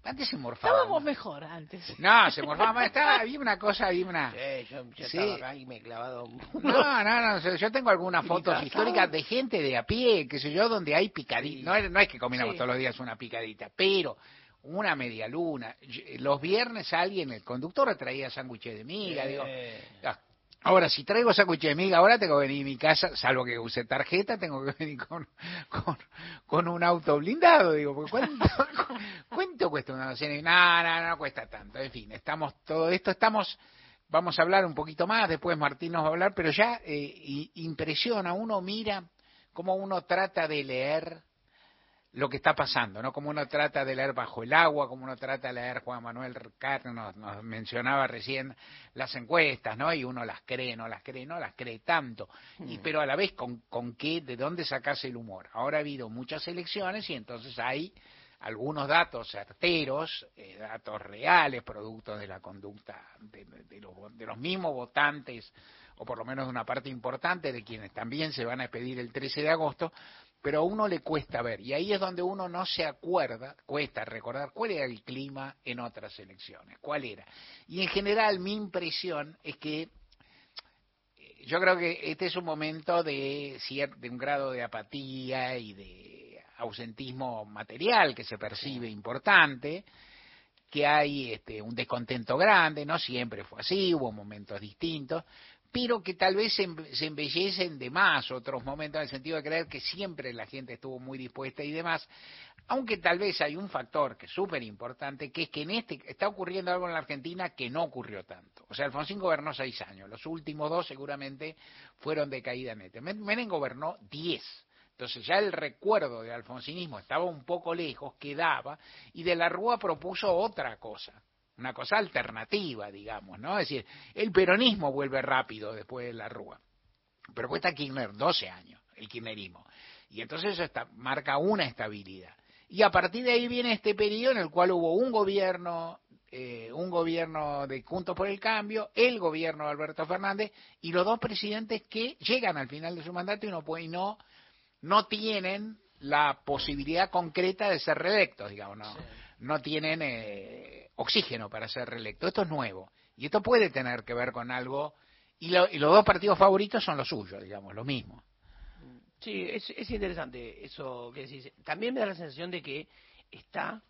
Antes se morfaba. Estábamos mejor antes. No, se morfaba más. Estaba, había una cosa, había una... Sí, yo, yo Sí. estaba acá y me he clavado. No, no, no, yo- tengo algunas fotos históricas de gente de a pie, qué sé yo, donde hay picadita. No, es- no es que combinamos Sí. todos los días una picadita, pero una media luna. Yo- Los viernes alguien, el conductor traía sándwiches de miga, digo, Ahora, si traigo sándwiches de miga, ahora tengo que venir a mi casa, salvo que use tarjeta, tengo que venir con, con, un auto blindado, digo, porque ¿cuánto, cuánto cuesta una docena? No, no, no cuesta tanto. En fin, estamos, todo esto estamos, vamos a hablar un poquito más, después Martín nos va a hablar, pero ya eh, impresiona, uno mira cómo uno trata de leer lo que está pasando, ¿no? Como uno trata de leer bajo el agua, como uno trata de leer, Juan Manuel Carne nos, nos mencionaba recién las encuestas, ¿no? Y uno las cree, no las cree, no las cree tanto. Y, pero a la vez, ¿con, con qué, de dónde sacas el humor? Ahora ha habido muchas elecciones y entonces hay algunos datos certeros, eh, datos reales, productos de la conducta de, de los, de los mismos votantes, o por lo menos de una parte importante de quienes también se van a expedir el 13 de agosto, pero a uno le cuesta ver, y ahí es donde uno no se acuerda, cuesta recordar cuál era el clima en otras elecciones, cuál era. Y en general mi impresión es que eh, yo creo que este es un momento de, de un grado de apatía y de ausentismo material que se percibe importante, que hay este, un descontento grande, no siempre fue así, hubo momentos distintos, pero que tal vez se, embe- se embellecen de más otros momentos en el sentido de creer que siempre la gente estuvo muy dispuesta y demás, aunque tal vez hay un factor que es súper importante, que es que en este está ocurriendo algo en la Argentina que no ocurrió tanto. O sea, Alfonsín gobernó seis años, los últimos dos seguramente fueron de caída neta. Men- Menem gobernó diez. Entonces ya el recuerdo del alfonsinismo estaba un poco lejos, quedaba, y de la Rúa propuso otra cosa, una cosa alternativa, digamos, ¿no? Es decir, el peronismo vuelve rápido después de la Rúa, pero cuesta Kirchner 12 años, el kirchnerismo, y entonces eso está, marca una estabilidad. Y a partir de ahí viene este periodo en el cual hubo un gobierno eh, un gobierno de Juntos por el Cambio, el gobierno de Alberto Fernández y los dos presidentes que llegan al final de su mandato y no, pueden, no, no tienen la posibilidad concreta de ser reelectos, digamos, no, no tienen eh, oxígeno para ser reelectos. Esto es nuevo y esto puede tener que ver con algo y, lo- y los dos partidos favoritos son los suyos, digamos, lo mismo. Sí, es, es interesante eso que decís. También me da la sensación de que está,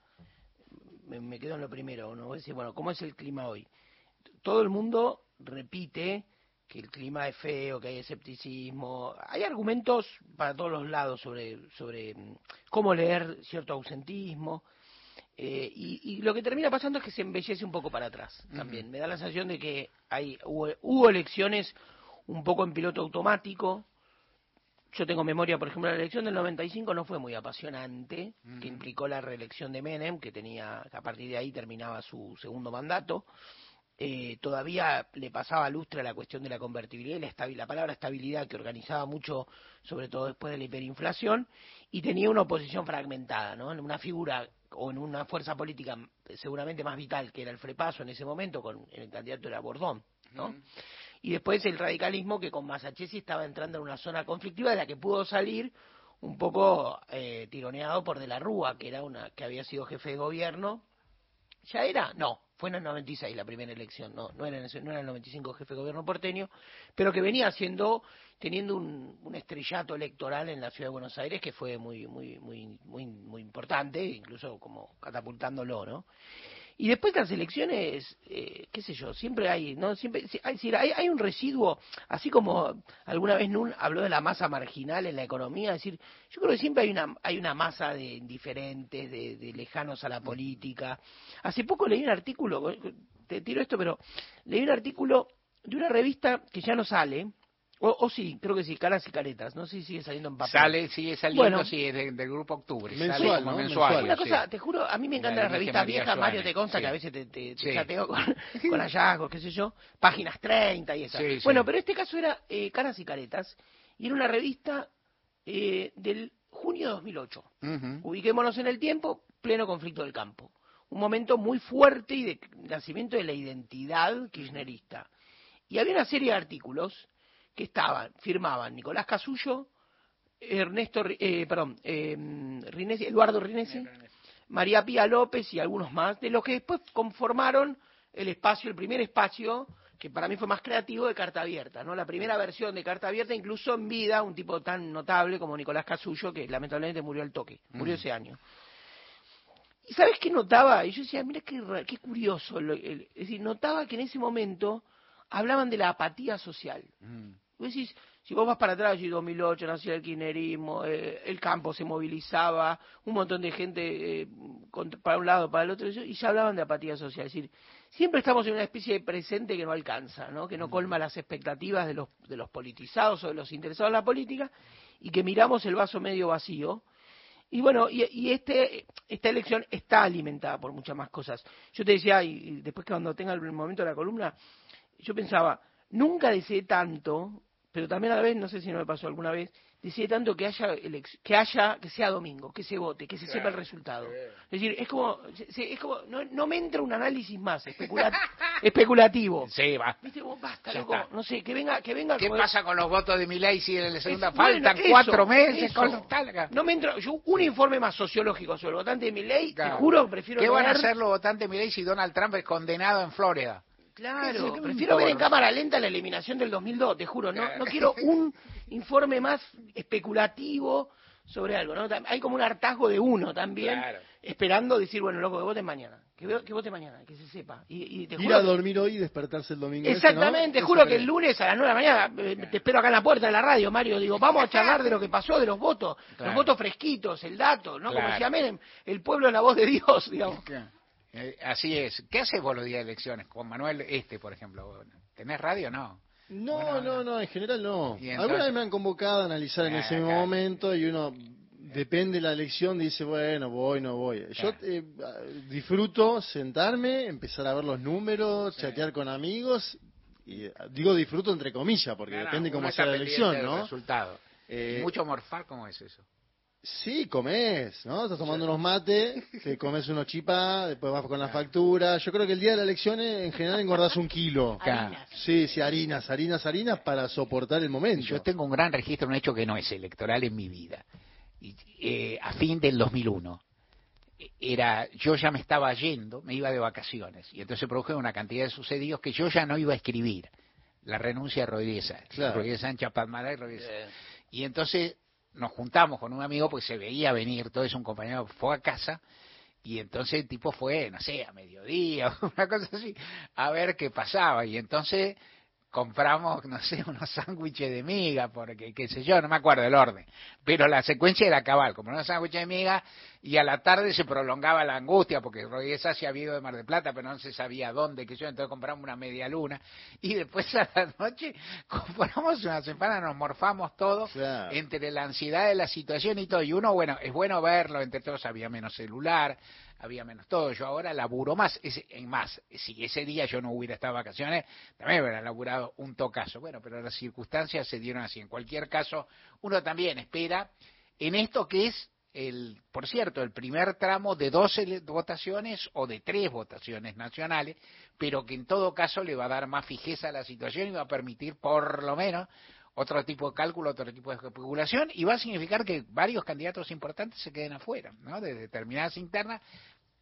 me, quedo en lo primero, ¿no? Voy a decir, bueno, ¿cómo es el clima hoy? Todo el mundo repite que el clima es feo, que hay escepticismo. Hay argumentos para todos los lados sobre, sobre mm, cómo leer cierto ausentismo. Eh, y, y lo que termina pasando es que se embellece un poco para atrás también. Me da la sensación de que hay hubo, hubo elecciones un poco en piloto automático. Yo tengo memoria, por ejemplo, la elección del 95 no fue muy apasionante, que implicó la reelección de Menem, que tenía que a partir de ahí terminaba su segundo mandato. Eh, todavía le pasaba lustre a la cuestión de la convertibilidad y la, la palabra estabilidad que organizaba mucho, sobre todo después de la hiperinflación, y tenía una oposición fragmentada, ¿no? Una figura o en una fuerza política seguramente más vital que era el Frepaso en ese momento, con el candidato era Bordón, ¿no? Y después el radicalismo que con Masachesi estaba entrando en una zona conflictiva de la que pudo salir un poco eh, tironeado por De la Rúa, que era una que había sido jefe de gobierno. ¿Ya era? No, fue en el 96 la primera elección, no, no era no era el 95 jefe de gobierno porteño, pero que venía haciendo, teniendo un, un estrellato electoral en la ciudad de Buenos Aires que fue muy, muy, muy, muy, muy importante, incluso como catapultándolo, ¿no? Y después las elecciones, eh, qué sé yo, siempre hay, ¿no? Siempre, hay, hay, hay un residuo, así como alguna vez Nun habló de la masa marginal en la economía, es decir, yo creo que siempre hay una, hay una masa de indiferentes, de, de lejanos a la política. Hace poco leí un artículo, te tiro esto, pero leí un artículo de una revista que ya no sale, o, o sí, creo que sí, Caras y Caretas, no sé si sigue saliendo en papel. Sale, sigue saliendo, Bueno, sí, es de- del grupo Octubre. Mensual, sale como ¿no? mensual. una sí. cosa, te juro, a mí me encanta La la, revista María vieja, Mario, te consta sí. que a veces te, te, te Sí. chateo con, con hallazgos, qué sé yo, páginas 30 y esas. Sí, sí. Bueno, pero este caso era eh, Caras y Caretas, y era una revista eh, del junio de 2008. Ujú. Ubiquémonos en el tiempo, pleno conflicto del campo. Un momento muy fuerte y de nacimiento de la identidad kirchnerista. Y había una serie de artículos que estaban, firmaban Nicolás Casullo, Ernesto, eh, perdón, eh, Rinesi- Eduardo Rinesi, María Pía López y algunos más, de los que después conformaron el espacio, el primer espacio, que para mí fue más creativo, de Carta Abierta, ¿no? La primera versión de Carta Abierta, incluso en vida, un tipo tan notable como Nicolás Casullo, que lamentablemente murió al toque, murió Mm. ese año. ¿Y sabes qué notaba? Y yo decía, mira qué, qué curioso. lo- el- es decir, notaba que en ese momento hablaban de la apatía social. Mm. Vos decís, si vos vas para atrás, y 2008 nació el kirchnerismo, eh, el campo se movilizaba, un montón de gente eh, con- para un lado, para el otro, y ya hablaban de apatía social. Es decir, siempre estamos en una especie de presente que no alcanza, ¿no? que no colma las expectativas de los, de los politizados o de los interesados en la política, y que miramos el vaso medio vacío. Y bueno, y, y este, esta elección está alimentada por muchas más cosas. Yo te decía, y, y después que cuando tenga el momento de la columna, yo pensaba, nunca deseé tanto, pero también a la vez, no sé si no me pasó alguna vez, deseé tanto que haya, que haya, que sea domingo, que se vote, que se sepa el resultado. Es decir, es como, es como no, no me entra un análisis más especula- especulativo. Sí, va. Viste, vos, basta, loco, no sé, que venga, que venga. ¿Qué como- pasa con los votos de Milei si en la segunda Es- bueno, faltan eso, cuatro meses eso. con? No me entra, yo un informe más sociológico sobre el votante de mi ley, te Claro. juro que prefiero ¿Qué van a hacer los votantes de Milei si Donald Trump es condenado en Florida? Claro, ¿Qué me prefiero ver en cámara lenta la eliminación del 2002, te juro, no, no quiero un informe más especulativo sobre algo, ¿no? Hay como un hartazgo de uno también, Claro. esperando decir, bueno, loco, que voten mañana, que, veo- que vote mañana, que se sepa. Y, y te Ir juro a que- dormir hoy y despertarse el domingo. ese, ¿no? Exactamente, Eso juro que creo. el lunes a las 9 de la mañana eh, te espero acá en la puerta de la radio, Mario. Digo, vamos a charlar de lo que pasó, de los votos, Claro. los votos fresquitos, el dato, ¿no? Como Claro. decía Menem, el pueblo es la voz de Dios, digamos. Eh, así es. ¿Qué haces vos los días de elecciones? Con Manuel Este, por ejemplo. ¿Tenés radio? No. No, no, no, en general no. Y Alguna entonces- vez me han convocado a analizar en Ah, ese claro. momento y uno, depende de la elección, dice, bueno, voy, no voy. Yo eh, disfruto sentarme, empezar a ver los números, chatear con amigos. Y, eh, digo disfruto entre comillas, porque No, depende cómo sea la elección, ¿no? resultado. Eh, ¿Y mucho morfar cómo es eso? Sí, comes, ¿no? Estás tomando unos mates, te comes unos chipá, después vas con la factura. Yo creo que el día de las elecciones en general engordás un kilo. Harinas. Sí, sí, harinas, harinas, harinas para soportar el momento. Yo tengo un gran registro, un hecho que no es electoral en mi vida. Y, eh, a fin del 2001, eh, era, yo ya me estaba yendo, me iba de vacaciones, y entonces se produjeron una cantidad de sucedidos que yo ya no iba a escribir. La renuncia de Rodríguez Sánchez, Claro. Rodríguez Sánchez, Palmará y Rodríguez Sánchez. Y entonces nos juntamos con un amigo, pues se veía venir, todo eso, un compañero fue a casa, y entonces el tipo fue, no sé, a mediodía, una cosa así, a ver qué pasaba. Y entonces compramos, no sé, unos sándwiches de miga, porque qué sé yo, no me acuerdo el orden. Pero la secuencia era cabal, como unos sándwiches de miga, y a la tarde se prolongaba la angustia, porque Rodríguez se había ido de Mar del Plata, pero no se sabía dónde, que yo, entonces compramos una media luna, y después a la noche compramos una semana, nos morfamos todos, entre la ansiedad de la situación y todo, y uno, bueno, es bueno verlo, entre todos había menos celular, había menos todo. Yo ahora laburo más, ese, en más. Si ese día yo no hubiera estado vacaciones, también hubiera laburado un tocazo. Bueno, pero las circunstancias se dieron así. En cualquier caso, uno también espera en esto que es el, por cierto, el primer tramo de dos ele- votaciones o de tres votaciones nacionales, pero que en todo caso le va a dar más fijeza a la situación y va a permitir por lo menos otro tipo de cálculo, otro tipo de especulación, y va a significar que varios candidatos importantes se queden afuera, ¿no? De determinadas internas,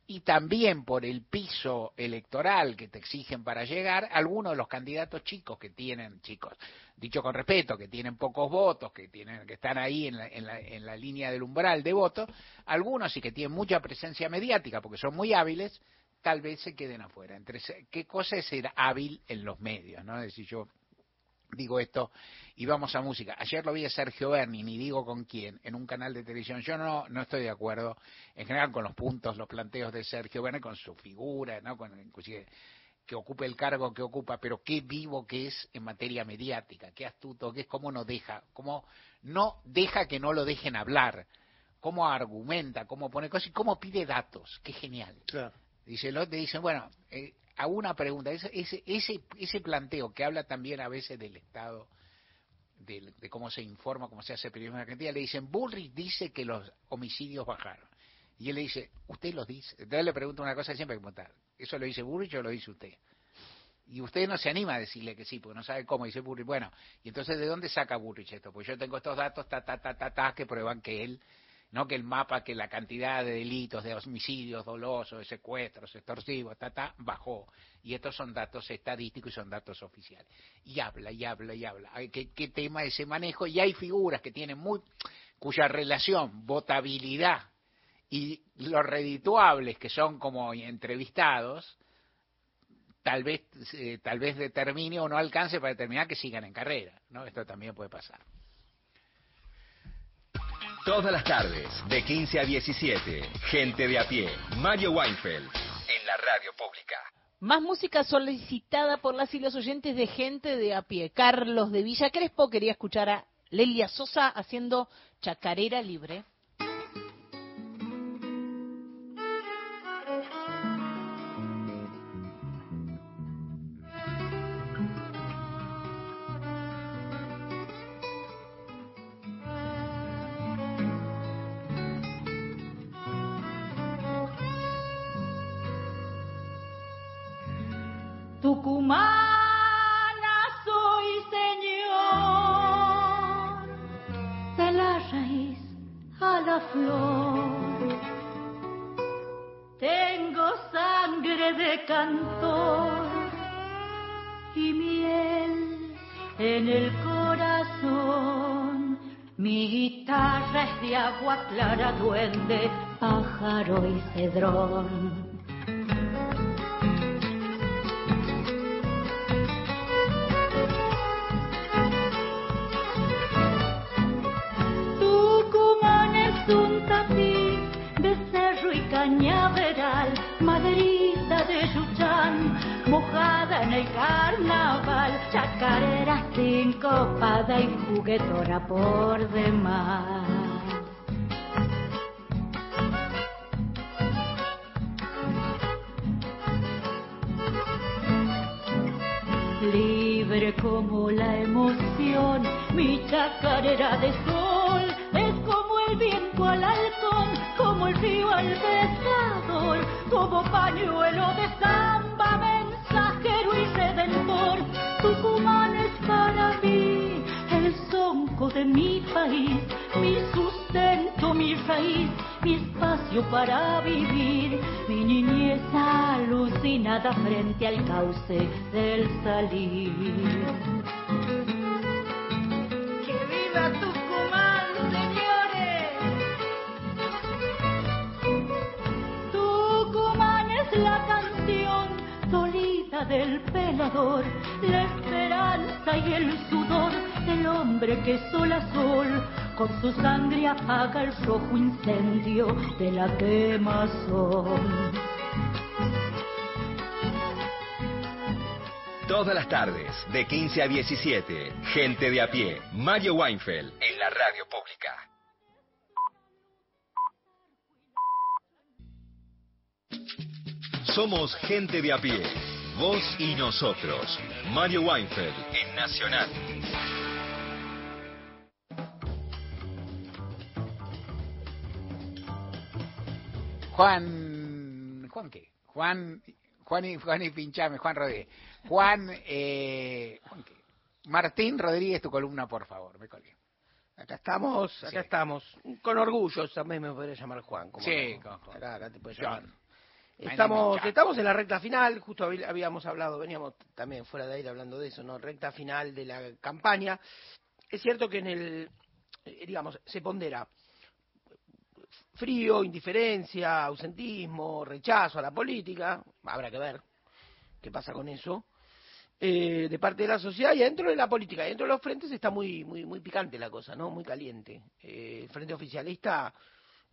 y también por el piso electoral que te exigen para llegar, algunos de los candidatos chicos que tienen, chicos, dicho con respeto, que tienen pocos votos, que tienen, que están ahí en la, en la, en la línea del umbral de voto, algunos sí que tienen mucha presencia mediática porque son muy hábiles, tal vez se queden afuera. Entre, ¿Qué cosa es ser hábil en los medios? ¿no? Es decir, yo digo esto y vamos a música. Ayer lo vi a Sergio Berni, ni digo con quién, en un canal de televisión. Yo no, no estoy de acuerdo en general con los puntos, los planteos de Sergio Berni, con su figura, ¿no? con inclusive que ocupe el cargo que ocupa, pero qué vivo que es en materia mediática, qué astuto que es, cómo no deja, cómo no deja que no lo dejen hablar, cómo argumenta, cómo pone cosas y cómo pide datos, qué genial. Dice, lo, te dicen, bueno, eh, a una pregunta, ese, ese, ese, planteo que habla también a veces del Estado, del- de, cómo se informa, cómo se hace periodismo en Argentina, le dicen, Bullrich dice que los homicidios bajaron. Y él le dice, ¿usted los dice? Entonces le pregunto una cosa siempre que preguntar, ¿eso lo dice Bullrich o lo dice usted? Y usted no se anima a decirle que sí, porque no sabe cómo dice Bullrich. Bueno, y entonces, ¿de dónde saca Bullrich esto? Pues yo tengo estos datos, ta, ta, ta, ta, ta, que prueban que él, no que el mapa, que la cantidad de delitos, de homicidios dolosos, de secuestros, extorsivos, ta, ta, bajó. Y estos son datos estadísticos y son datos oficiales. Y habla, y habla, y habla. ¿Qué, qué tema ese manejo? Y hay figuras que tienen muy, cuya relación, votabilidad y los redituables que son como entrevistados, tal vez eh, tal vez determine o no alcance para determinar que sigan en carrera, ¿no? Esto también puede pasar. Todas las tardes, de 15 a 17, gente de a pie, Mario Weinfeld, en la radio pública. Más música solicitada por las y los oyentes de gente de a pie. Carlos de Villa Crespo quería escuchar a Lelia Sosa haciendo chacarera libre. Agua clara, duende, pájaro y cedrón. Tucumán es un tapiz de cerro y cañaveral, maderita de Yuchán, mojada en el carnaval, chacarera sincopada y juguetora por demás. Libre como la emoción, mi chacarera de sol es como el viento al corazón como el río al pescador, como pañuelo de samba, mensajero y redentor. Tucumán es para mí de mi país, mi sustento, mi raíz, mi espacio para vivir, mi niñez alucinada frente al cauce del salir. ¡Que viva Tucumán, del pelador, la esperanza y el sudor del hombre que sol a sol con su sangre apaga el rojo incendio de la quemazón. Todas las tardes, de 15 a 17, gente de a pie, Mario Weinfeld, en la radio pública. Somos gente de a pie, vos y nosotros. Mario Weinfeld, en Nacional. Juan, ¿Juan qué? Juan, Juan y, Juan y Pinchame, Juan Rodríguez. Juan, eh, Juan qué? Martín Rodríguez, tu columna, por favor, me colgué. Acá estamos, acá estamos. Con orgullo también me podría llamar Juan. como Sí, no. con Juan. Acá, acá te puedes John. llamar. Estamos, estamos en la recta final, justo habíamos hablado, veníamos también fuera de aire hablando de eso, ¿no? Recta final de la campaña. Es cierto que en el, eh, digamos, se pondera frío, indiferencia, ausentismo, rechazo a la política, habrá que ver qué pasa con eso, eh, de parte de la sociedad y dentro de la política, dentro de los frentes está muy, muy, muy picante la cosa, ¿no? Muy caliente. Eh, el frente oficialista,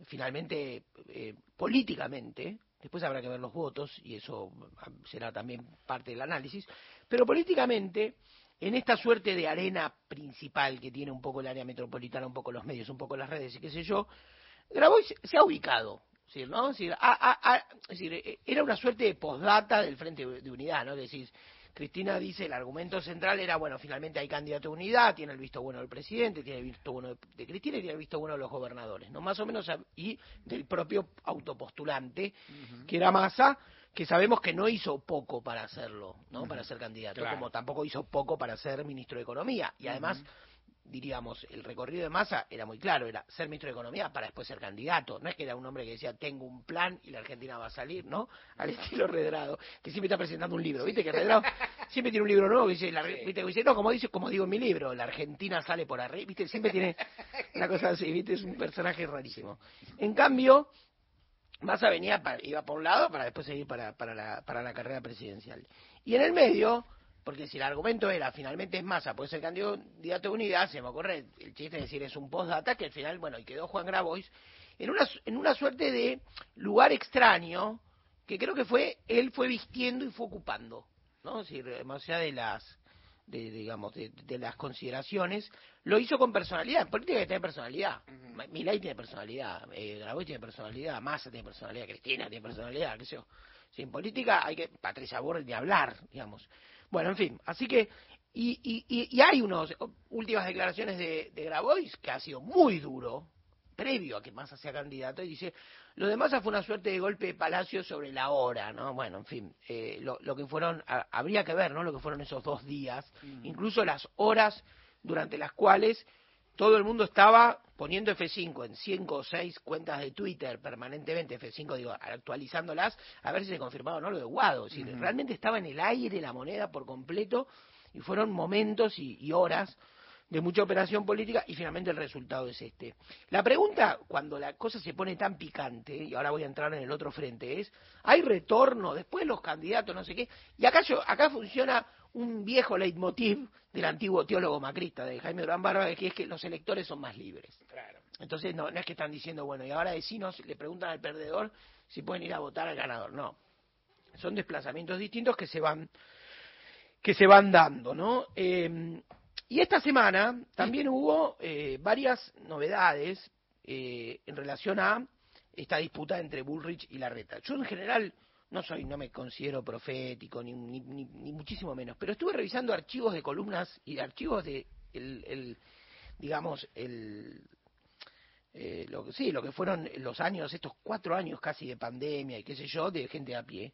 finalmente, eh, políticamente, después habrá que ver los votos y eso ah, será también parte del análisis, pero políticamente, en esta suerte de arena principal que tiene un poco el área metropolitana, un poco los medios, un poco las redes y qué sé yo, Grabois se- ha ubicado, ¿no? Es decir, ha- ha- es decir, eh, era una suerte de posdata del Frente de Unidad, ¿no? Decir, Cristina dice, el argumento central era, bueno, finalmente hay candidato a unidad, tiene el visto bueno del presidente, tiene el visto bueno de, de Cristina y tiene el visto bueno de los gobernadores, ¿no? Más o menos, y del propio autopostulante, que era Massa, que sabemos que no hizo poco para hacerlo, ¿no? Para ser candidato, Claro. como tampoco hizo poco para ser ministro de Economía. Y además, diríamos, el recorrido de Massa era muy claro, era ser ministro de Economía para después ser candidato. No es que era un hombre que decía, tengo un plan y la Argentina va a salir, ¿no? Al estilo Redrado, que siempre está presentando un libro. ¿Viste que Redrado siempre tiene un libro nuevo que dice, la- ¿viste? Que dice no, como dice, como digo en mi libro, la Argentina sale por arriba, ¿viste? Siempre tiene una cosa así, ¿viste? Es un personaje rarísimo. En cambio, Massa venía, pa- iba por un lado para después seguir para, para, la, para la carrera presidencial. Y en el medio, porque si el argumento era finalmente es Massa, puede ser candidato de unidad, se me ocurre el chiste de decir es un postdata, que al final, bueno, y quedó Juan Grabois, en una, en una suerte de lugar extraño, que creo que fue, él fue vistiendo y fue ocupando, ¿no? Es decir, más allá de las, de, digamos, de, de las consideraciones, lo hizo con personalidad. En política que tener personalidad. Milei tiene personalidad, eh, Grabois tiene personalidad, Massa tiene personalidad, Cristina tiene personalidad, qué sé yo. Si en política hay que, Patricia Burrell ni hablar, digamos. Bueno, en fin, así que, y, y, y, hay unas últimas declaraciones de, de Grabois que ha sido muy duro, previo a que Massa sea candidato, y dice, lo de Massa fue una suerte de golpe de palacio sobre la hora, ¿no? Bueno, en fin, eh, lo, lo que fueron, a- habría que ver, ¿no? Lo que fueron esos dos días, incluso las horas durante las cuales todo el mundo estaba poniendo F5 en 5 o 6 cuentas de Twitter permanentemente, F5, digo, actualizándolas, a ver si se confirmaba o no lo de Guado. Es decir, realmente estaba en el aire la moneda por completo y fueron momentos y, y horas de mucha operación política y finalmente el resultado es este. La pregunta, cuando la cosa se pone tan picante, y ahora voy a entrar en el otro frente, es, ¿hay retorno después los candidatos, no sé qué? Y acá, yo, acá funciona un viejo leitmotiv del antiguo teólogo macrista de Jaime Durán Barba, que es que los electores son más libres. Entonces no, no es que están diciendo, bueno, y ahora vecinos le preguntan al perdedor si pueden ir a votar al ganador, no. Son desplazamientos distintos que se van que se van dando, ¿no? Eh, y esta semana también hubo eh, varias novedades eh, en relación a esta disputa entre Bullrich y Larreta. Yo en general no soy, no me considero profético ni, ni, muchísimo menos, pero estuve revisando archivos de columnas y archivos de el, digamos el eh, lo, que- sí, lo que fueron los años, estos cuatro años casi de pandemia y qué sé yo, de gente a pie.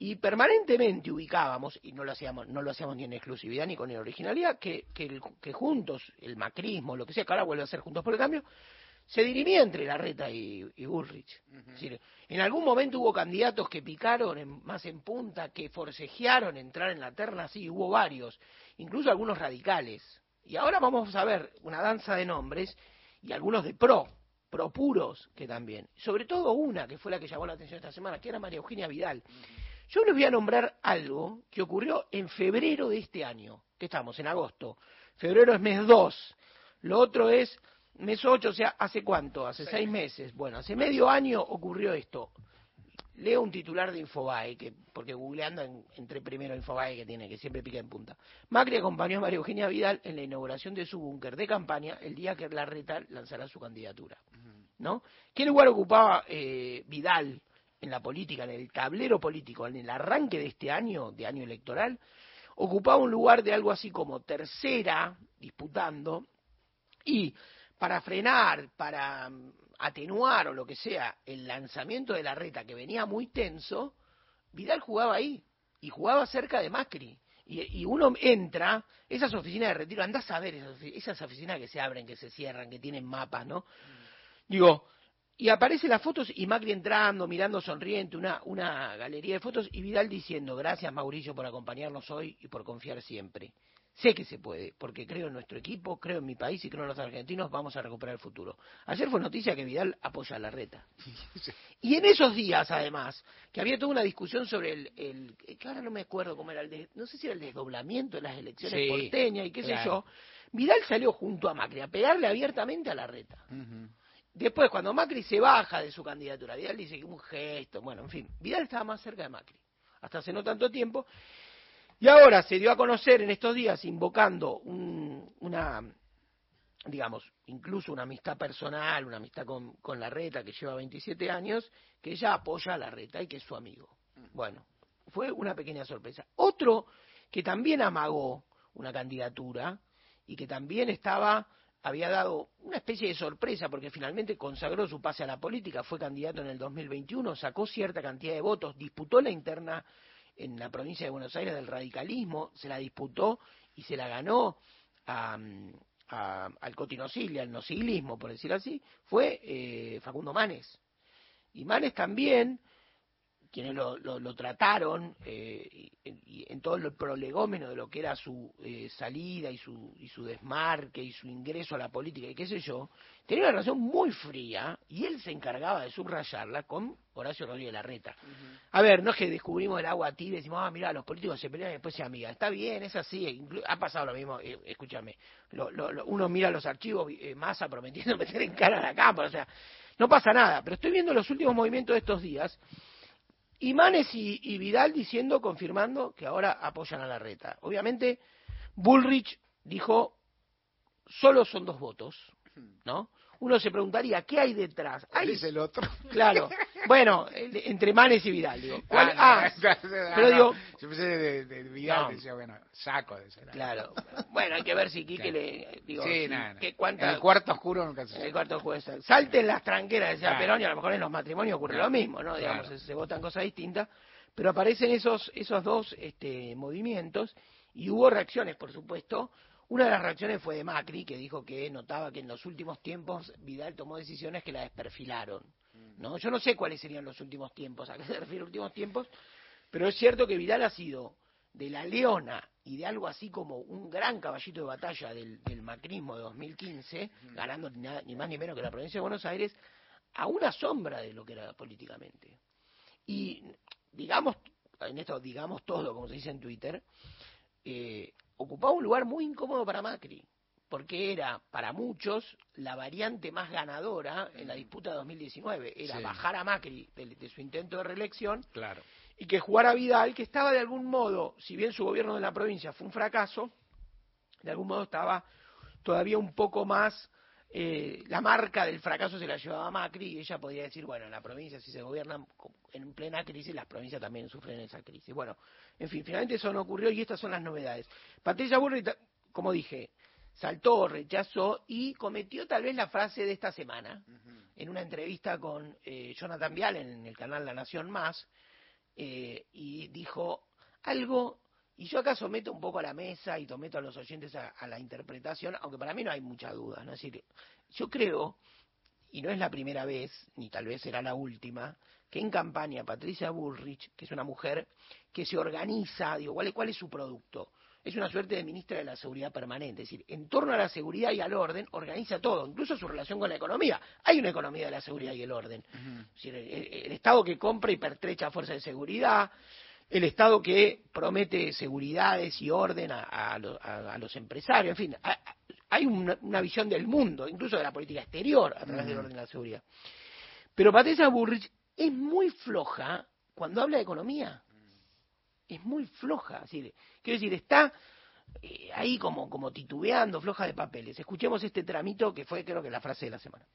Y permanentemente ubicábamos, y no lo hacíamos, no lo hacíamos ni en exclusividad ni con originalidad, que, que, el- que juntos, el macrismo, lo que sea, que ahora vuelve a ser juntos por el cambio, se dirimía entre Larreta y, y Bullrich. Es decir, en algún momento hubo candidatos que picaron en- más en punta, que forcejearon entrar en la terna, sí, hubo varios, incluso algunos radicales. Y ahora vamos a ver una danza de nombres y algunos de pro, pro puros que también. Sobre todo una que fue la que llamó la atención esta semana, que era María Eugenia Vidal. Yo les voy a nombrar algo que ocurrió en febrero de este año, que estamos en agosto. Febrero es mes 2, lo otro es mes 8, o sea, ¿hace cuánto? Hace seis meses. Bueno, hace medio año ocurrió esto. Leo un titular de Infobae, que, porque googleando en- entré primero Infobae, que tiene, que siempre pica en punta. Macri acompañó a María Eugenia Vidal en la inauguración de su búnker de campaña el día que Larreta lanzará su candidatura. ¿No? ¿Qué lugar ocupaba eh, Vidal en la política, en el tablero político, en el arranque de este año, de año electoral? Ocupaba un lugar de algo así como tercera, disputando, y para frenar, para mm, atenuar o lo que sea el lanzamiento de la reta que venía muy tenso, Vidal jugaba ahí y jugaba cerca de Macri. Y, y uno entra, esas oficinas de retiro, andás a ver esas, esas oficinas que se abren, que se cierran, que tienen mapas, ¿no? Digo, y aparecen las fotos y Macri entrando, mirando sonriente, una, una galería de fotos y Vidal diciendo, gracias Mauricio por acompañarnos hoy y por confiar siempre. Sé que se puede, porque creo en nuestro equipo, creo en mi país y creo en los argentinos, vamos a recuperar el futuro. Ayer fue noticia que Vidal apoya a la reta. Y en esos días, además, que había toda una discusión sobre el, el que ahora no me acuerdo cómo era el, des- no sé si era el desdoblamiento de las elecciones Sí, porteñas y qué sé yo, Vidal salió junto a Macri a pegarle abiertamente a la reta. Después, cuando Macri se baja de su candidatura, Vidal dice que un gesto, bueno, en fin, Vidal estaba más cerca de Macri, hasta hace no tanto tiempo, y ahora se dio a conocer en estos días, invocando un- una, digamos, incluso una amistad personal, una amistad con, con la reta que lleva 27 años, que ella apoya a la reta y que es su amigo. Bueno, fue una pequeña sorpresa. Otro que también amagó una candidatura y que también estaba había dado una especie de sorpresa porque finalmente consagró su pase a la política, fue candidato en el 2021, sacó cierta cantidad de votos, disputó la interna en la provincia de Buenos Aires del radicalismo, se la disputó y se la ganó a, a- al cotinocilia, al nocilismo, por decir así, fue eh, Facundo Manes. Y Manes también, quienes lo, lo- lo trataron eh, y- y en todo el prolegómeno de lo que era su eh, salida y su, y su desmarque y su ingreso a la política y qué sé yo, tenía una relación muy fría y él se encargaba de subrayarla con Horacio Rodríguez Larreta. A ver, no es que descubrimos el agua tibia y decimos, ah, mira, los políticos se pelean y después se amigan. Está bien, es así, inclu- ha pasado lo mismo, eh, escúchame, lo- lo- lo- uno mira los archivos, eh, Massa prometiendo meter en cara a la cámara, o sea, no pasa nada, pero estoy viendo los últimos movimientos de estos días y Manes y, y Vidal diciendo, confirmando que ahora apoyan a la reta. Obviamente, Bullrich dijo, solo son dos votos, ¿no? Uno se preguntaría, ¿qué hay detrás? Hay, es el otro? Claro. Bueno, entre Manes y Vidal, digo. ¿Cuál- Ah, ah, no, pero digo, Yo pensé de, de Vidal, decía, bueno, saco de ese. Claro. Bueno, hay que ver si Quique le. Digo, Sí, si- nada, cuánta- el cuarto oscuro nunca se En el cuarto oscuro. Salten las tranqueras, decía Claro. Perón, y a lo mejor en los matrimonios ocurre Claro. lo mismo, ¿no? Digamos, se, se votan cosas distintas. Pero aparecen esos, esos dos este, movimientos y hubo reacciones, por supuesto. Una de las reacciones fue de Macri, que dijo que notaba que en los últimos tiempos Vidal tomó decisiones que la desperfilaron. ¿no? Yo no sé cuáles serían los últimos tiempos, a qué se refiere últimos tiempos, pero es cierto que Vidal ha sido de la leona y de algo así como un gran caballito de batalla del, del macrismo de 2015, ganando ni, nada- ni más ni menos que la provincia de Buenos Aires, a una sombra de lo que era políticamente. Y digamos, en esto digamos todo, como se dice en Twitter, eh, ocupaba un lugar muy incómodo para Macri, porque era para muchos la variante más ganadora en la disputa de 2019, era Sí. bajar a Macri de, de su intento de reelección Claro. y que jugara Vidal, que estaba de algún modo, si bien su gobierno en la provincia fue un fracaso, de algún modo estaba todavía un poco más, eh, la marca del fracaso se la llevaba Macri y ella podría decir, bueno, en la provincia si se gobiernan co- en plena crisis, las provincias también sufren esa crisis. Bueno, en fin, finalmente eso no ocurrió y estas son las novedades. Patricia Burri, como dije, saltó, rechazó y cometió tal vez la frase de esta semana en una entrevista con eh, Jonathan Vial en el canal La Nación Más eh, y dijo algo y yo acá someto un poco a la mesa y someto a los oyentes a, a la interpretación, aunque para mí no hay mucha duda. ¿no? Es decir, yo creo, y no es la primera vez, ni tal vez será la última, que en campaña Patricia Bullrich, que es una mujer que se organiza, digo, ¿cuál es, cuál es su producto? Es una suerte de ministra de la Seguridad Permanente, es decir, en torno a la seguridad y al orden, organiza todo, incluso su relación con la economía. Hay una economía de la seguridad y el orden. Es decir, el, el Estado que compra y pertrecha fuerzas de seguridad, el Estado que promete seguridades y orden a, a, a- a los empresarios, en fin, hay una, una visión del mundo, incluso de la política exterior a través del Ujú. orden de la seguridad. Pero Patricia Bullrich es muy floja cuando habla de economía. Es muy floja. Es decir, quiero decir, está eh, ahí como, como titubeando, floja de papeles. Escuchemos este tramito que fue creo que la frase de la semana.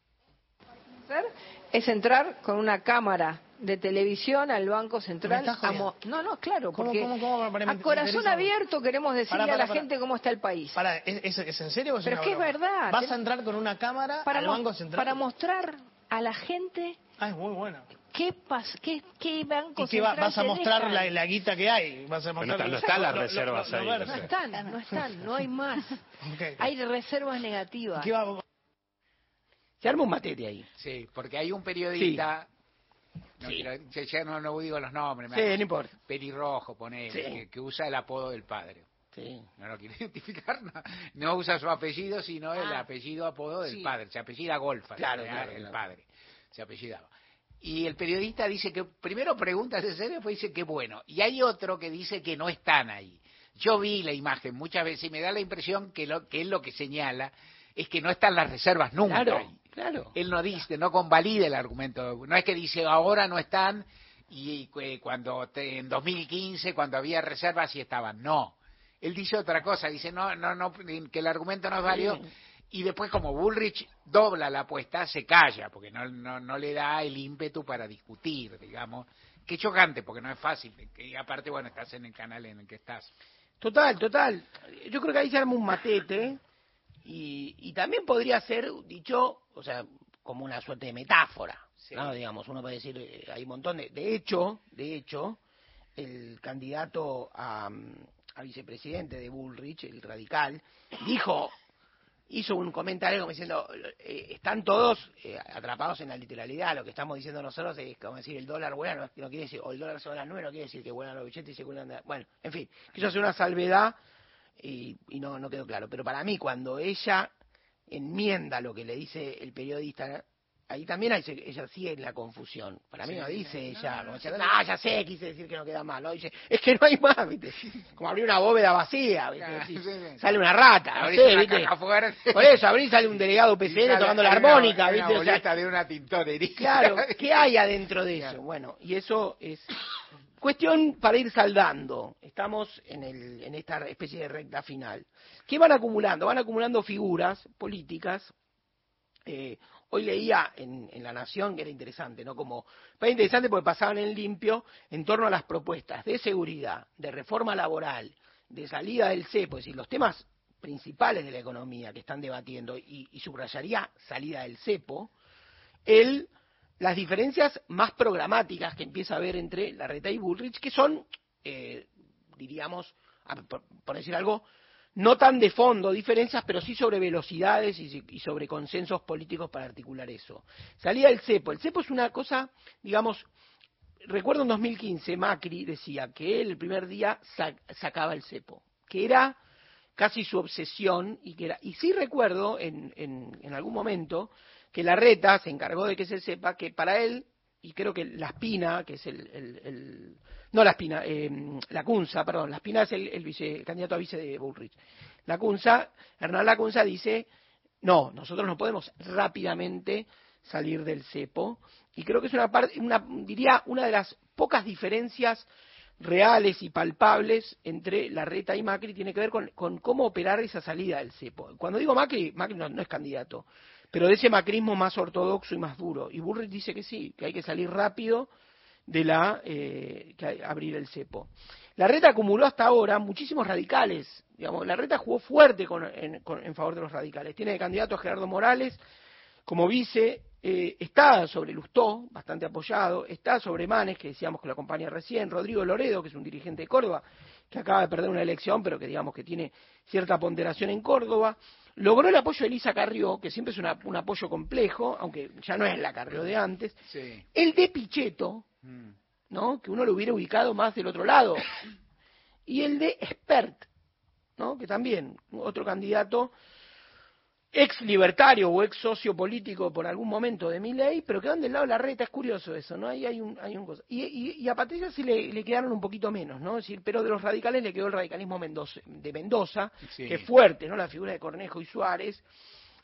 Hacer es entrar con una cámara de televisión al Banco Central. A mo- no, no, claro, ¿Cómo, porque cómo, cómo? Para- a corazón interesa. abierto queremos decirle a la gente cómo está el país. ¿es, es, es en serio o es Pero una es que es verdad. ¿Vas a entrar con una cámara para, al Banco Central? para mostrar a la gente Ah, es muy bueno. qué, pas, qué, qué Banco ¿Y qué va- Central vas a mostrar la, la guita que hay? Vas a mostrar no están las reservas ahí, no están, no están, no hay más. Hay reservas negativas. ¿Qué va- Se arma un matete ahí. Sí, porque hay un periodista, no, Sí. quiero- ya- ya no, no digo los nombres, me Sí, no importa. pelirrojo, ponele, Sí. que, que usa el apodo del padre. Sí. No lo quiero identificar, no, no usa su apellido, sino el Ah. apellido apodo del Sí. padre. Se apellida Golfa, Claro, el, claro, el claro. padre. Se apellidaba. Y el periodista dice que, primero pregunta si es serio, después dice que bueno. Y hay otro que dice que no están ahí. Yo vi la imagen muchas veces y me da la impresión que, lo, que él lo que señala es que no están las reservas nunca Claro, ahí. Claro. Él no dice, no convalida el argumento. No es que dice ahora no están y eh, cuando te- en 2015 cuando había reservas sí estaban. No. Él dice otra cosa, dice no, no, no, que el argumento no es válido. Y después como Bullrich dobla la apuesta, se calla, porque no, no, no le da el ímpetu para discutir, digamos. Qué chocante, porque no es fácil. Y aparte, bueno, estás en el canal en el que estás. Total, total. Yo creo que ahí se arma un matete y, y también podría ser dicho, o sea, como una suerte de metáfora. ¿no? Digamos, uno puede decir, eh, hay un montón de... De hecho, de hecho, el candidato a, mm, a vicepresidente de Bullrich, el radical, dijo, hizo un comentario como diciendo, eh, están todos eh, atrapados en la literalidad, lo que estamos diciendo nosotros es como decir el dólar vuela, no, no quiere decir, o el dólar se va a las nueve, no quiere decir que vuelan los billetes y se vuelan, bueno, en fin, quiso hacer una salvedad y, y no, no quedó claro, pero para mí cuando ella enmienda lo que le dice el periodista, ahí también hay, ella sigue en la confusión. Para mí Sí, no dice no, ella, no, como no, sí. no, ya sé, quise decir que no queda mal, ¿no? Dice, es que no hay más, ¿viste? Como abrir una bóveda vacía, ¿viste? Claro, Así, sí, sí. Sale una rata, no sé, ¿viste? Por eso, abrir sale un delegado PCN tocando la una- armónica, ¿viste? Una O sea, boleta de una tintorería. Claro, ¿qué hay adentro de eso? Bueno, y eso es cuestión para ir saldando. Estamos en, el, en esta especie de recta final. ¿Qué van acumulando? Van acumulando figuras políticas. Eh, hoy leía en, La Nación que era interesante, ¿no? Como, era interesante porque pasaban en limpio en torno a las propuestas de seguridad, de reforma laboral, de salida del cepo, es decir, los temas principales de la economía que están debatiendo, y, y subrayaría salida del cepo, el, las diferencias más programáticas que empieza a haber entre Larreta y Bullrich, que son, eh, diríamos, por, decir algo, no tan de fondo diferencias, pero sí sobre velocidades y, sobre consensos políticos para articular eso. Salía el cepo. El cepo es una cosa, digamos, recuerdo en 2015 Macri decía que él el primer día sa- sacaba el cepo, que era casi su obsesión y que era y sí recuerdo en, en, en algún momento que la reta se encargó de que se sepa que para él y creo que la Espina que es el, el- no la Espina eh, la Cunza perdón la Espina es el, el vice el candidato a vice de Bullrich. La Cunza Hernán Lacunza dice no nosotros no podemos rápidamente salir del cepo y creo que es una parte una diría una de las pocas diferencias reales y palpables entre Larreta y Macri tiene que ver con, con cómo operar esa salida del cepo. Cuando digo Macri, Macri no, no es candidato, pero de ese macrismo más ortodoxo y más duro. Y Burrich dice que sí, que hay que salir rápido de la eh, que abrir el cepo. La reta acumuló hasta ahora muchísimos radicales. Digamos, la reta jugó fuerte con- en, con- en favor de los radicales. Tiene de candidato a Gerardo Morales como vice, eh, está sobre Lustó, bastante apoyado, está sobre Manes, que decíamos que lo acompaña recién, Rodrigo Loredo, que es un dirigente de Córdoba, que acaba de perder una elección, pero que digamos que tiene cierta ponderación en Córdoba. Logró el apoyo de Elisa Carrió, que siempre es una- un apoyo complejo, aunque ya no es la Carrió de antes. Sí. El de Pichetto, ¿no? Que uno lo hubiera ubicado más del otro lado. Y el de Expert, ¿no? Que también, otro candidato ex libertario o ex socio político por algún momento de mi ley, pero quedan del lado de la reta, es curioso eso, ¿no? Ahí hay un, hay un cosa. Y, y- y a Patricia sí le, le quedaron un poquito menos, ¿no? Es decir, pero de los radicales le quedó el radicalismo Mendoza- de Mendoza, Sí. que es fuerte, ¿no? La figura de Cornejo y Suárez.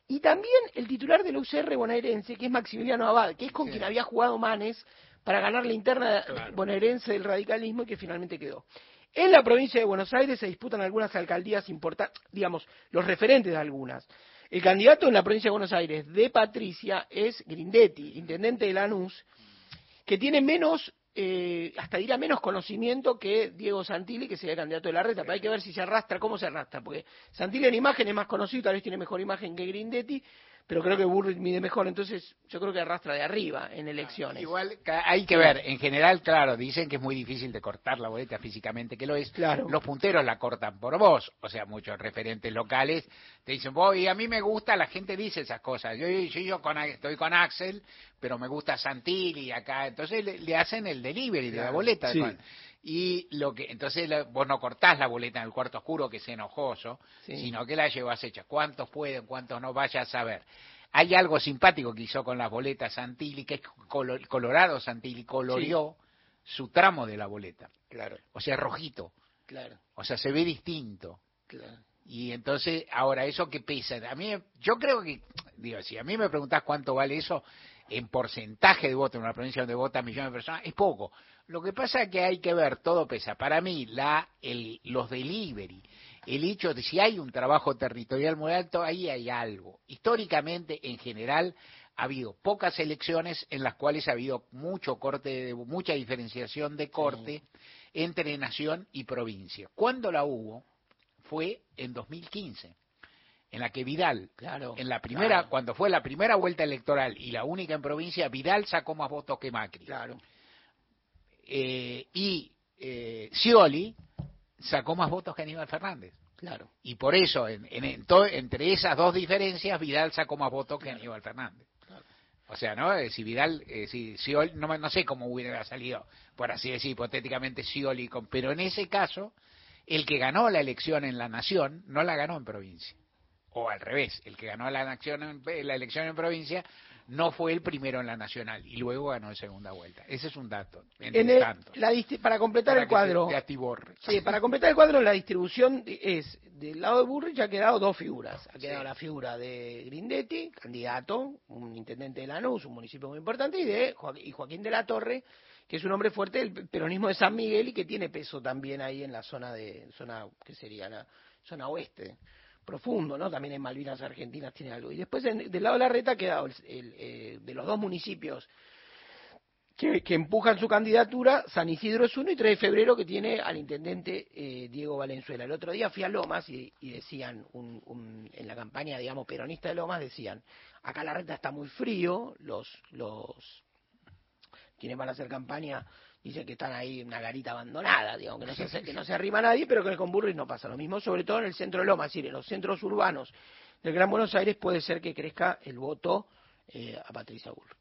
Y también el titular del UCR bonaerense, que es Maximiliano Abad, que es con quien había jugado Manes para ganar la interna bonaerense del radicalismo y que finalmente quedó. En la provincia de Buenos Aires se disputan algunas alcaldías importantes, digamos, los referentes de algunas. El candidato en la provincia de Buenos Aires de Patricia es Grindetti, intendente de Lanús, que tiene menos, eh, hasta diría menos conocimiento que Diego Santilli, que sería candidato de la reta, pero hay que ver si se arrastra, cómo se arrastra, porque Santilli en imagen es más conocido, tal vez tiene mejor imagen que Grindetti, pero creo que Burrich mide mejor, entonces yo creo que arrastra de arriba en elecciones. Igual hay que ver, en general, claro, dicen que es muy difícil de cortar la boleta físicamente, que lo es. Claro. Los punteros la cortan por vos, o sea, muchos referentes locales te dicen, voy, a mí me gusta, la gente dice esas cosas. Yo, yo, yo con, estoy con Axel, pero me gusta Santilli acá, entonces le, le hacen el delivery de la boleta. sí. Y lo que entonces la- vos no cortás la boleta en el cuarto oscuro, que es enojoso, Sí. sino que la llevas hecha. ¿Cuántos pueden, cuántos no? Vaya a saber. Hay algo simpático que hizo con las boletas Santilli, que es colo- Colorado Santilli colorió su tramo de la boleta. Claro, O sea, rojito. claro, O sea, se ve distinto. claro. Y entonces, ahora, ¿eso qué pesa? A mí, yo creo que, digo, si a mí me preguntás cuánto vale eso en porcentaje de voto en una provincia donde votan millones de personas, es poco. Lo que pasa es que hay que ver, todo pesa. Para mí, la, el, los delivery, el hecho de si hay un trabajo territorial muy alto, ahí hay algo. Históricamente, en general, ha habido pocas elecciones en las cuales ha habido mucho corte, de- mucha diferenciación de corte entre nación y provincia. Cuando la hubo, fue en 2015, en la que Vidal, Claro, en la primera, claro. cuando fue la primera vuelta electoral y la única en provincia, Vidal sacó más votos que Macri. Claro. Eh, y eh, Scioli sacó más votos que Aníbal Fernández. Claro. Y por eso, en, en- en to- entre esas dos diferencias, Vidal sacó más votos que Aníbal Fernández. O sea, ¿no? Eh, Si Vidal, eh, si Scioli, no, sé cómo hubiera salido, por así decir, hipotéticamente Scioli, con, pero en ese caso, el que ganó la elección en la nación no la ganó en provincia. O al revés, el que ganó la, nación en- la elección en provincia no fue el primero en la nacional y luego ganó en segunda vuelta. Ese es un dato. entre En el- tantos. la para completar Para el cuadro, se- sí, para completar el cuadro, la distribución es del lado de Burrich ha quedado dos figuras. Ha quedado la figura de Grindetti, candidato, un intendente de Lanús, un municipio muy importante, y de Joaquín, y Joaquín de la Torre, que es un hombre fuerte del peronismo de San Miguel y que tiene peso también ahí en la zona de zona que sería la zona oeste profundo, ¿no? También en Malvinas Argentinas tiene algo. Y después en- del lado de la reta ha quedado el- el, eh, de los dos municipios que, que empujan su candidatura, San Isidro es uno y 3 de febrero que tiene al intendente eh, Diego Valenzuela. El otro día fui a Lomas y, y decían, un- un- en la campaña, digamos, peronista de Lomas, decían, acá la reta está muy frío, los, los quienes van a hacer campaña dicen que están ahí en una garita abandonada, digamos, que no se, que no se arrima nadie, pero que con Burris no pasa lo mismo, sobre todo en el centro de Lomas, es decir, en los centros urbanos del Gran Buenos Aires puede ser que crezca el voto eh, a Patricia Burris.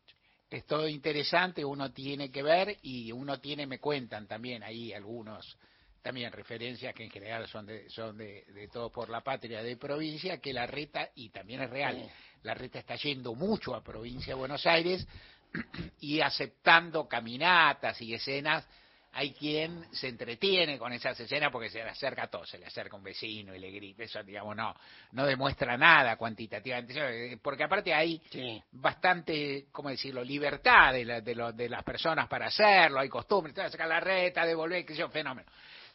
es todo interesante, uno tiene que ver y uno tiene, me cuentan también ahí algunos, también referencias que en general son de, son de, de todo por la patria de provincia, que la reta, y también es real, la reta está yendo mucho a provincia de Buenos Aires y aceptando caminatas y escenas. Hay quien se entretiene con esas escenas porque se le acerca a todo, se le acerca un vecino y le grita, eso digamos no, no demuestra nada cuantitativamente, eh, porque aparte hay bastante, ¿cómo decirlo?, libertad de, la- de, lo- de las personas para hacerlo, hay costumbres, te sacar la reta, devolver, que sea un fenómeno.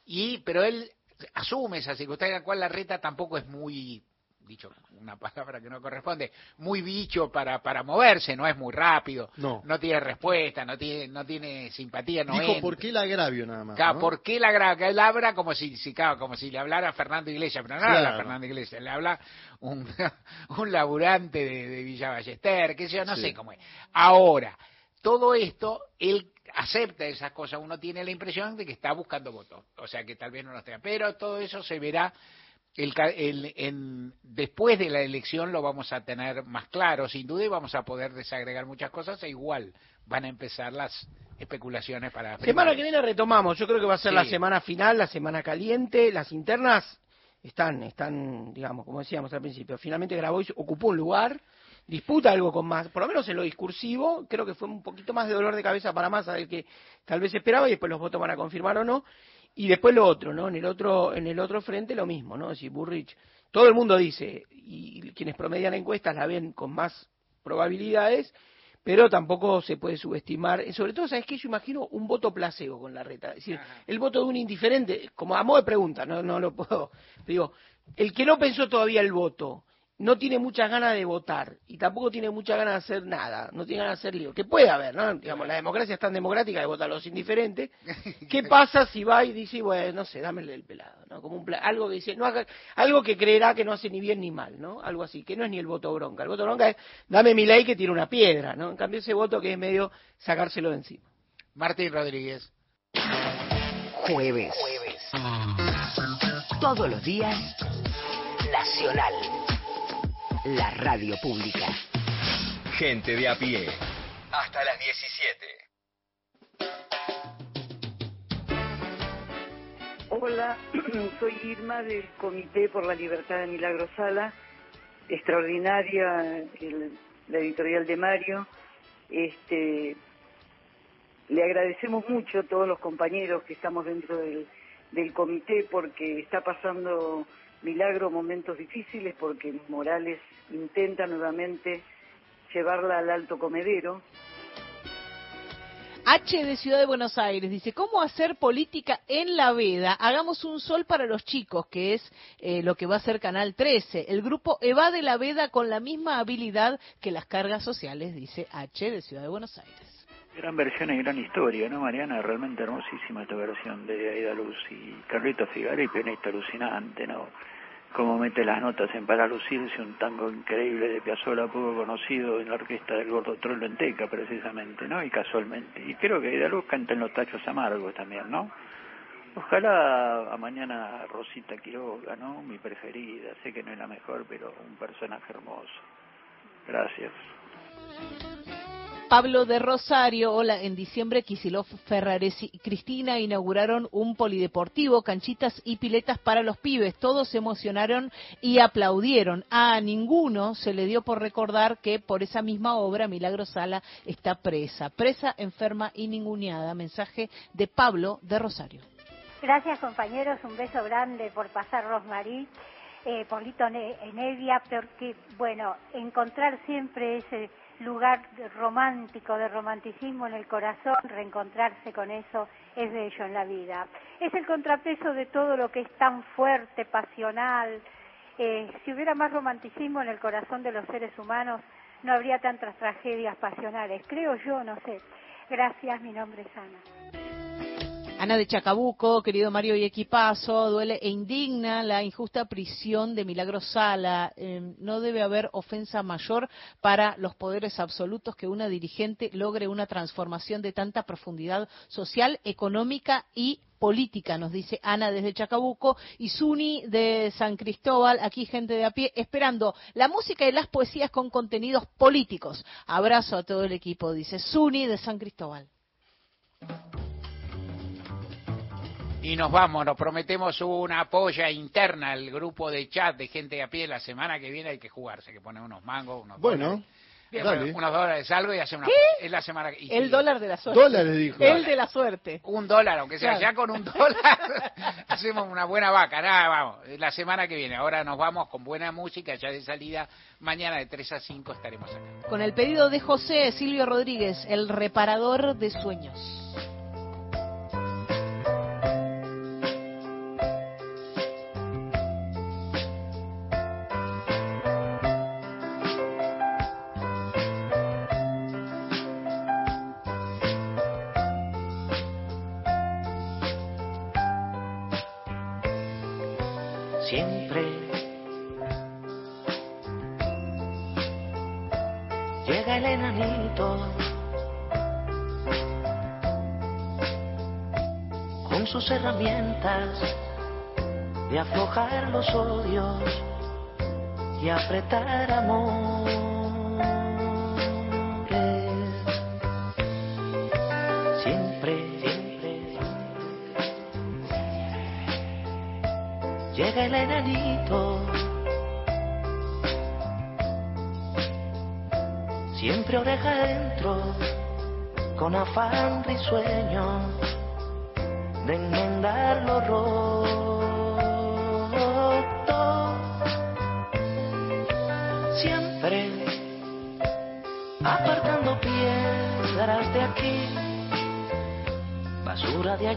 Y, pero él asume esa circunstancia en la cual la reta tampoco es muy dicho una palabra que no corresponde, muy bicho para, para moverse, no es muy rápido, No. tiene respuesta, no tiene, no tiene simpatía, no Dijo, entra. ¿por qué el agravio nada más? Claro, no? ¿Por qué la gra- que él habla como si, si, claro, como si le hablara a Fernando Iglesias? Pero no le habla a Claro. Fernando Iglesias, le habla un, un laburante de, de Villa Ballester, qué sé yo, no Sí. sé cómo es. Ahora, todo esto, él acepta esas cosas, uno tiene la impresión de que está buscando votos, o sea que tal vez no los tenga, pero todo eso se verá el, el- en, después de la elección lo vamos a tener más claro, sin duda, y vamos a poder desagregar muchas cosas, e igual van a empezar las especulaciones para... Semana primarias. que viene retomamos. Yo creo que va a ser Sí. la semana final, la semana caliente. Las internas están, están, digamos, como decíamos al principio. Finalmente Grabois ocupó un lugar, disputa algo con más, por lo menos en lo discursivo. Creo que fue un poquito más de dolor de cabeza para más del que tal vez esperaba y después los votos van a confirmar o no. Y después lo otro, ¿no? En el otro, en el otro frente lo mismo, ¿no? Si Burrich, todo el mundo dice, y quienes promedian encuestas la ven con más probabilidades, pero tampoco se puede subestimar, eh, sobre todo, ¿sabes qué? Yo imagino un voto placebo con la reta, es decir, el voto de un indiferente, como a modo de pregunta, no, no lo puedo, digo, el que no pensó todavía el voto, no tiene muchas ganas de votar y tampoco tiene muchas ganas de hacer nada, no tiene ganas de hacer lío, que puede haber, ¿no? Digamos, la democracia es tan democrática que votan los indiferentes. ¿Qué pasa si va y dice, bueno, no sé, dámele el pelado, ¿no? Como un pla- algo que dice, no haga, algo que creerá que no hace ni bien ni mal, ¿no? Algo así, que no es ni el voto bronca. El voto bronca es, dame mi ley que tiene una piedra, ¿no? En cambio ese voto que es medio sacárselo de encima. Martín Rodríguez. Jueves. Todos los días, Nacional. La radio pública. Gente de a pie. Hasta las 17. Hola, soy Irma del Comité por la Libertad de Milagro Sala. Extraordinaria el- la editorial de Mario. Este, le agradecemos mucho a todos los compañeros que estamos dentro del, del comité porque está pasando Milagro momentos difíciles porque Morales intenta nuevamente llevarla al alto comedero. H de Ciudad de Buenos Aires dice, ¿cómo hacer política en la veda? Hagamos un sol para los chicos, que es eh, lo que va a hacer Canal 13. El grupo evade la veda con la misma habilidad que las cargas sociales, dice H de Ciudad de Buenos Aires. Gran versión y gran historia, ¿no, Mariana? Realmente hermosísima esta versión de Aida Luz y Carlito Figari, pianista alucinante, ¿no? Cómo mete las notas en Para Lucirse, un tango increíble de Piazzolla, poco conocido en la orquesta del Gordo Trollo en Teca, precisamente, ¿no? Y casualmente. Y creo que Luz canta en Los Tachos Amargos también, ¿no? Ojalá a mañana Rosita Quiroga, ¿no? Mi preferida. Sé que no es la mejor, pero un personaje hermoso. Gracias. Pablo de Rosario, hola, en diciembre Kisilov, Ferraresi y Cristina inauguraron un polideportivo, canchitas y piletas para los pibes. Todos se emocionaron y aplaudieron. A ninguno se le dio por recordar que por esa misma obra Milagro Sala está presa. Presa, enferma y ninguneada. Mensaje de Pablo de Rosario. Gracias compañeros, un beso grande por pasar Rosmarí, eh, por Lito Ne- Nevia, porque bueno, encontrar siempre ese lugar romántico, de romanticismo en el corazón, reencontrarse con eso es bello en la vida. Es el contrapeso de todo lo que es tan fuerte, pasional. Eh, si hubiera más romanticismo en el corazón de los seres humanos, no habría tantas tragedias pasionales. Creo yo, no sé. Gracias, mi nombre es Ana. Ana de Chacabuco, querido Mario y equipazo, duele e indigna la injusta prisión de Milagro Sala. Eh, no debe haber ofensa mayor para los poderes absolutos que una dirigente logre una transformación de tanta profundidad social, económica y política, nos dice Ana desde Chacabuco y Suni de San Cristóbal, aquí gente de a pie, esperando la música y las poesías con contenidos políticos. Abrazo a todo el equipo, dice Suni de San Cristóbal. Y nos vamos, nos prometemos una polla interna al grupo de chat de gente de a pie. La semana que viene hay que jugarse, hay que poner unos mangos, unos Bueno, dólares. Bien, dale. bueno, unos dólares algo y hacer una ¿Qué? polla. Es la semana que... y El dólar de la suerte. Dólares, dijo. El de la suerte. Un dólar, aunque sea Claro. ya con un dólar, hacemos una buena vaca. Nada, vamos, la semana que viene. Ahora nos vamos con buena música, ya de salida. Mañana de 3 a 5 estaremos acá. Con el pedido de José Silvio Rodríguez, el reparador de sueños. De aflojar los odios y apretar amores. Siempre, llega el enanito. Siempre oreja adentro, con afán risueño de enmendar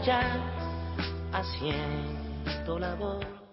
allá, haciendo la voz.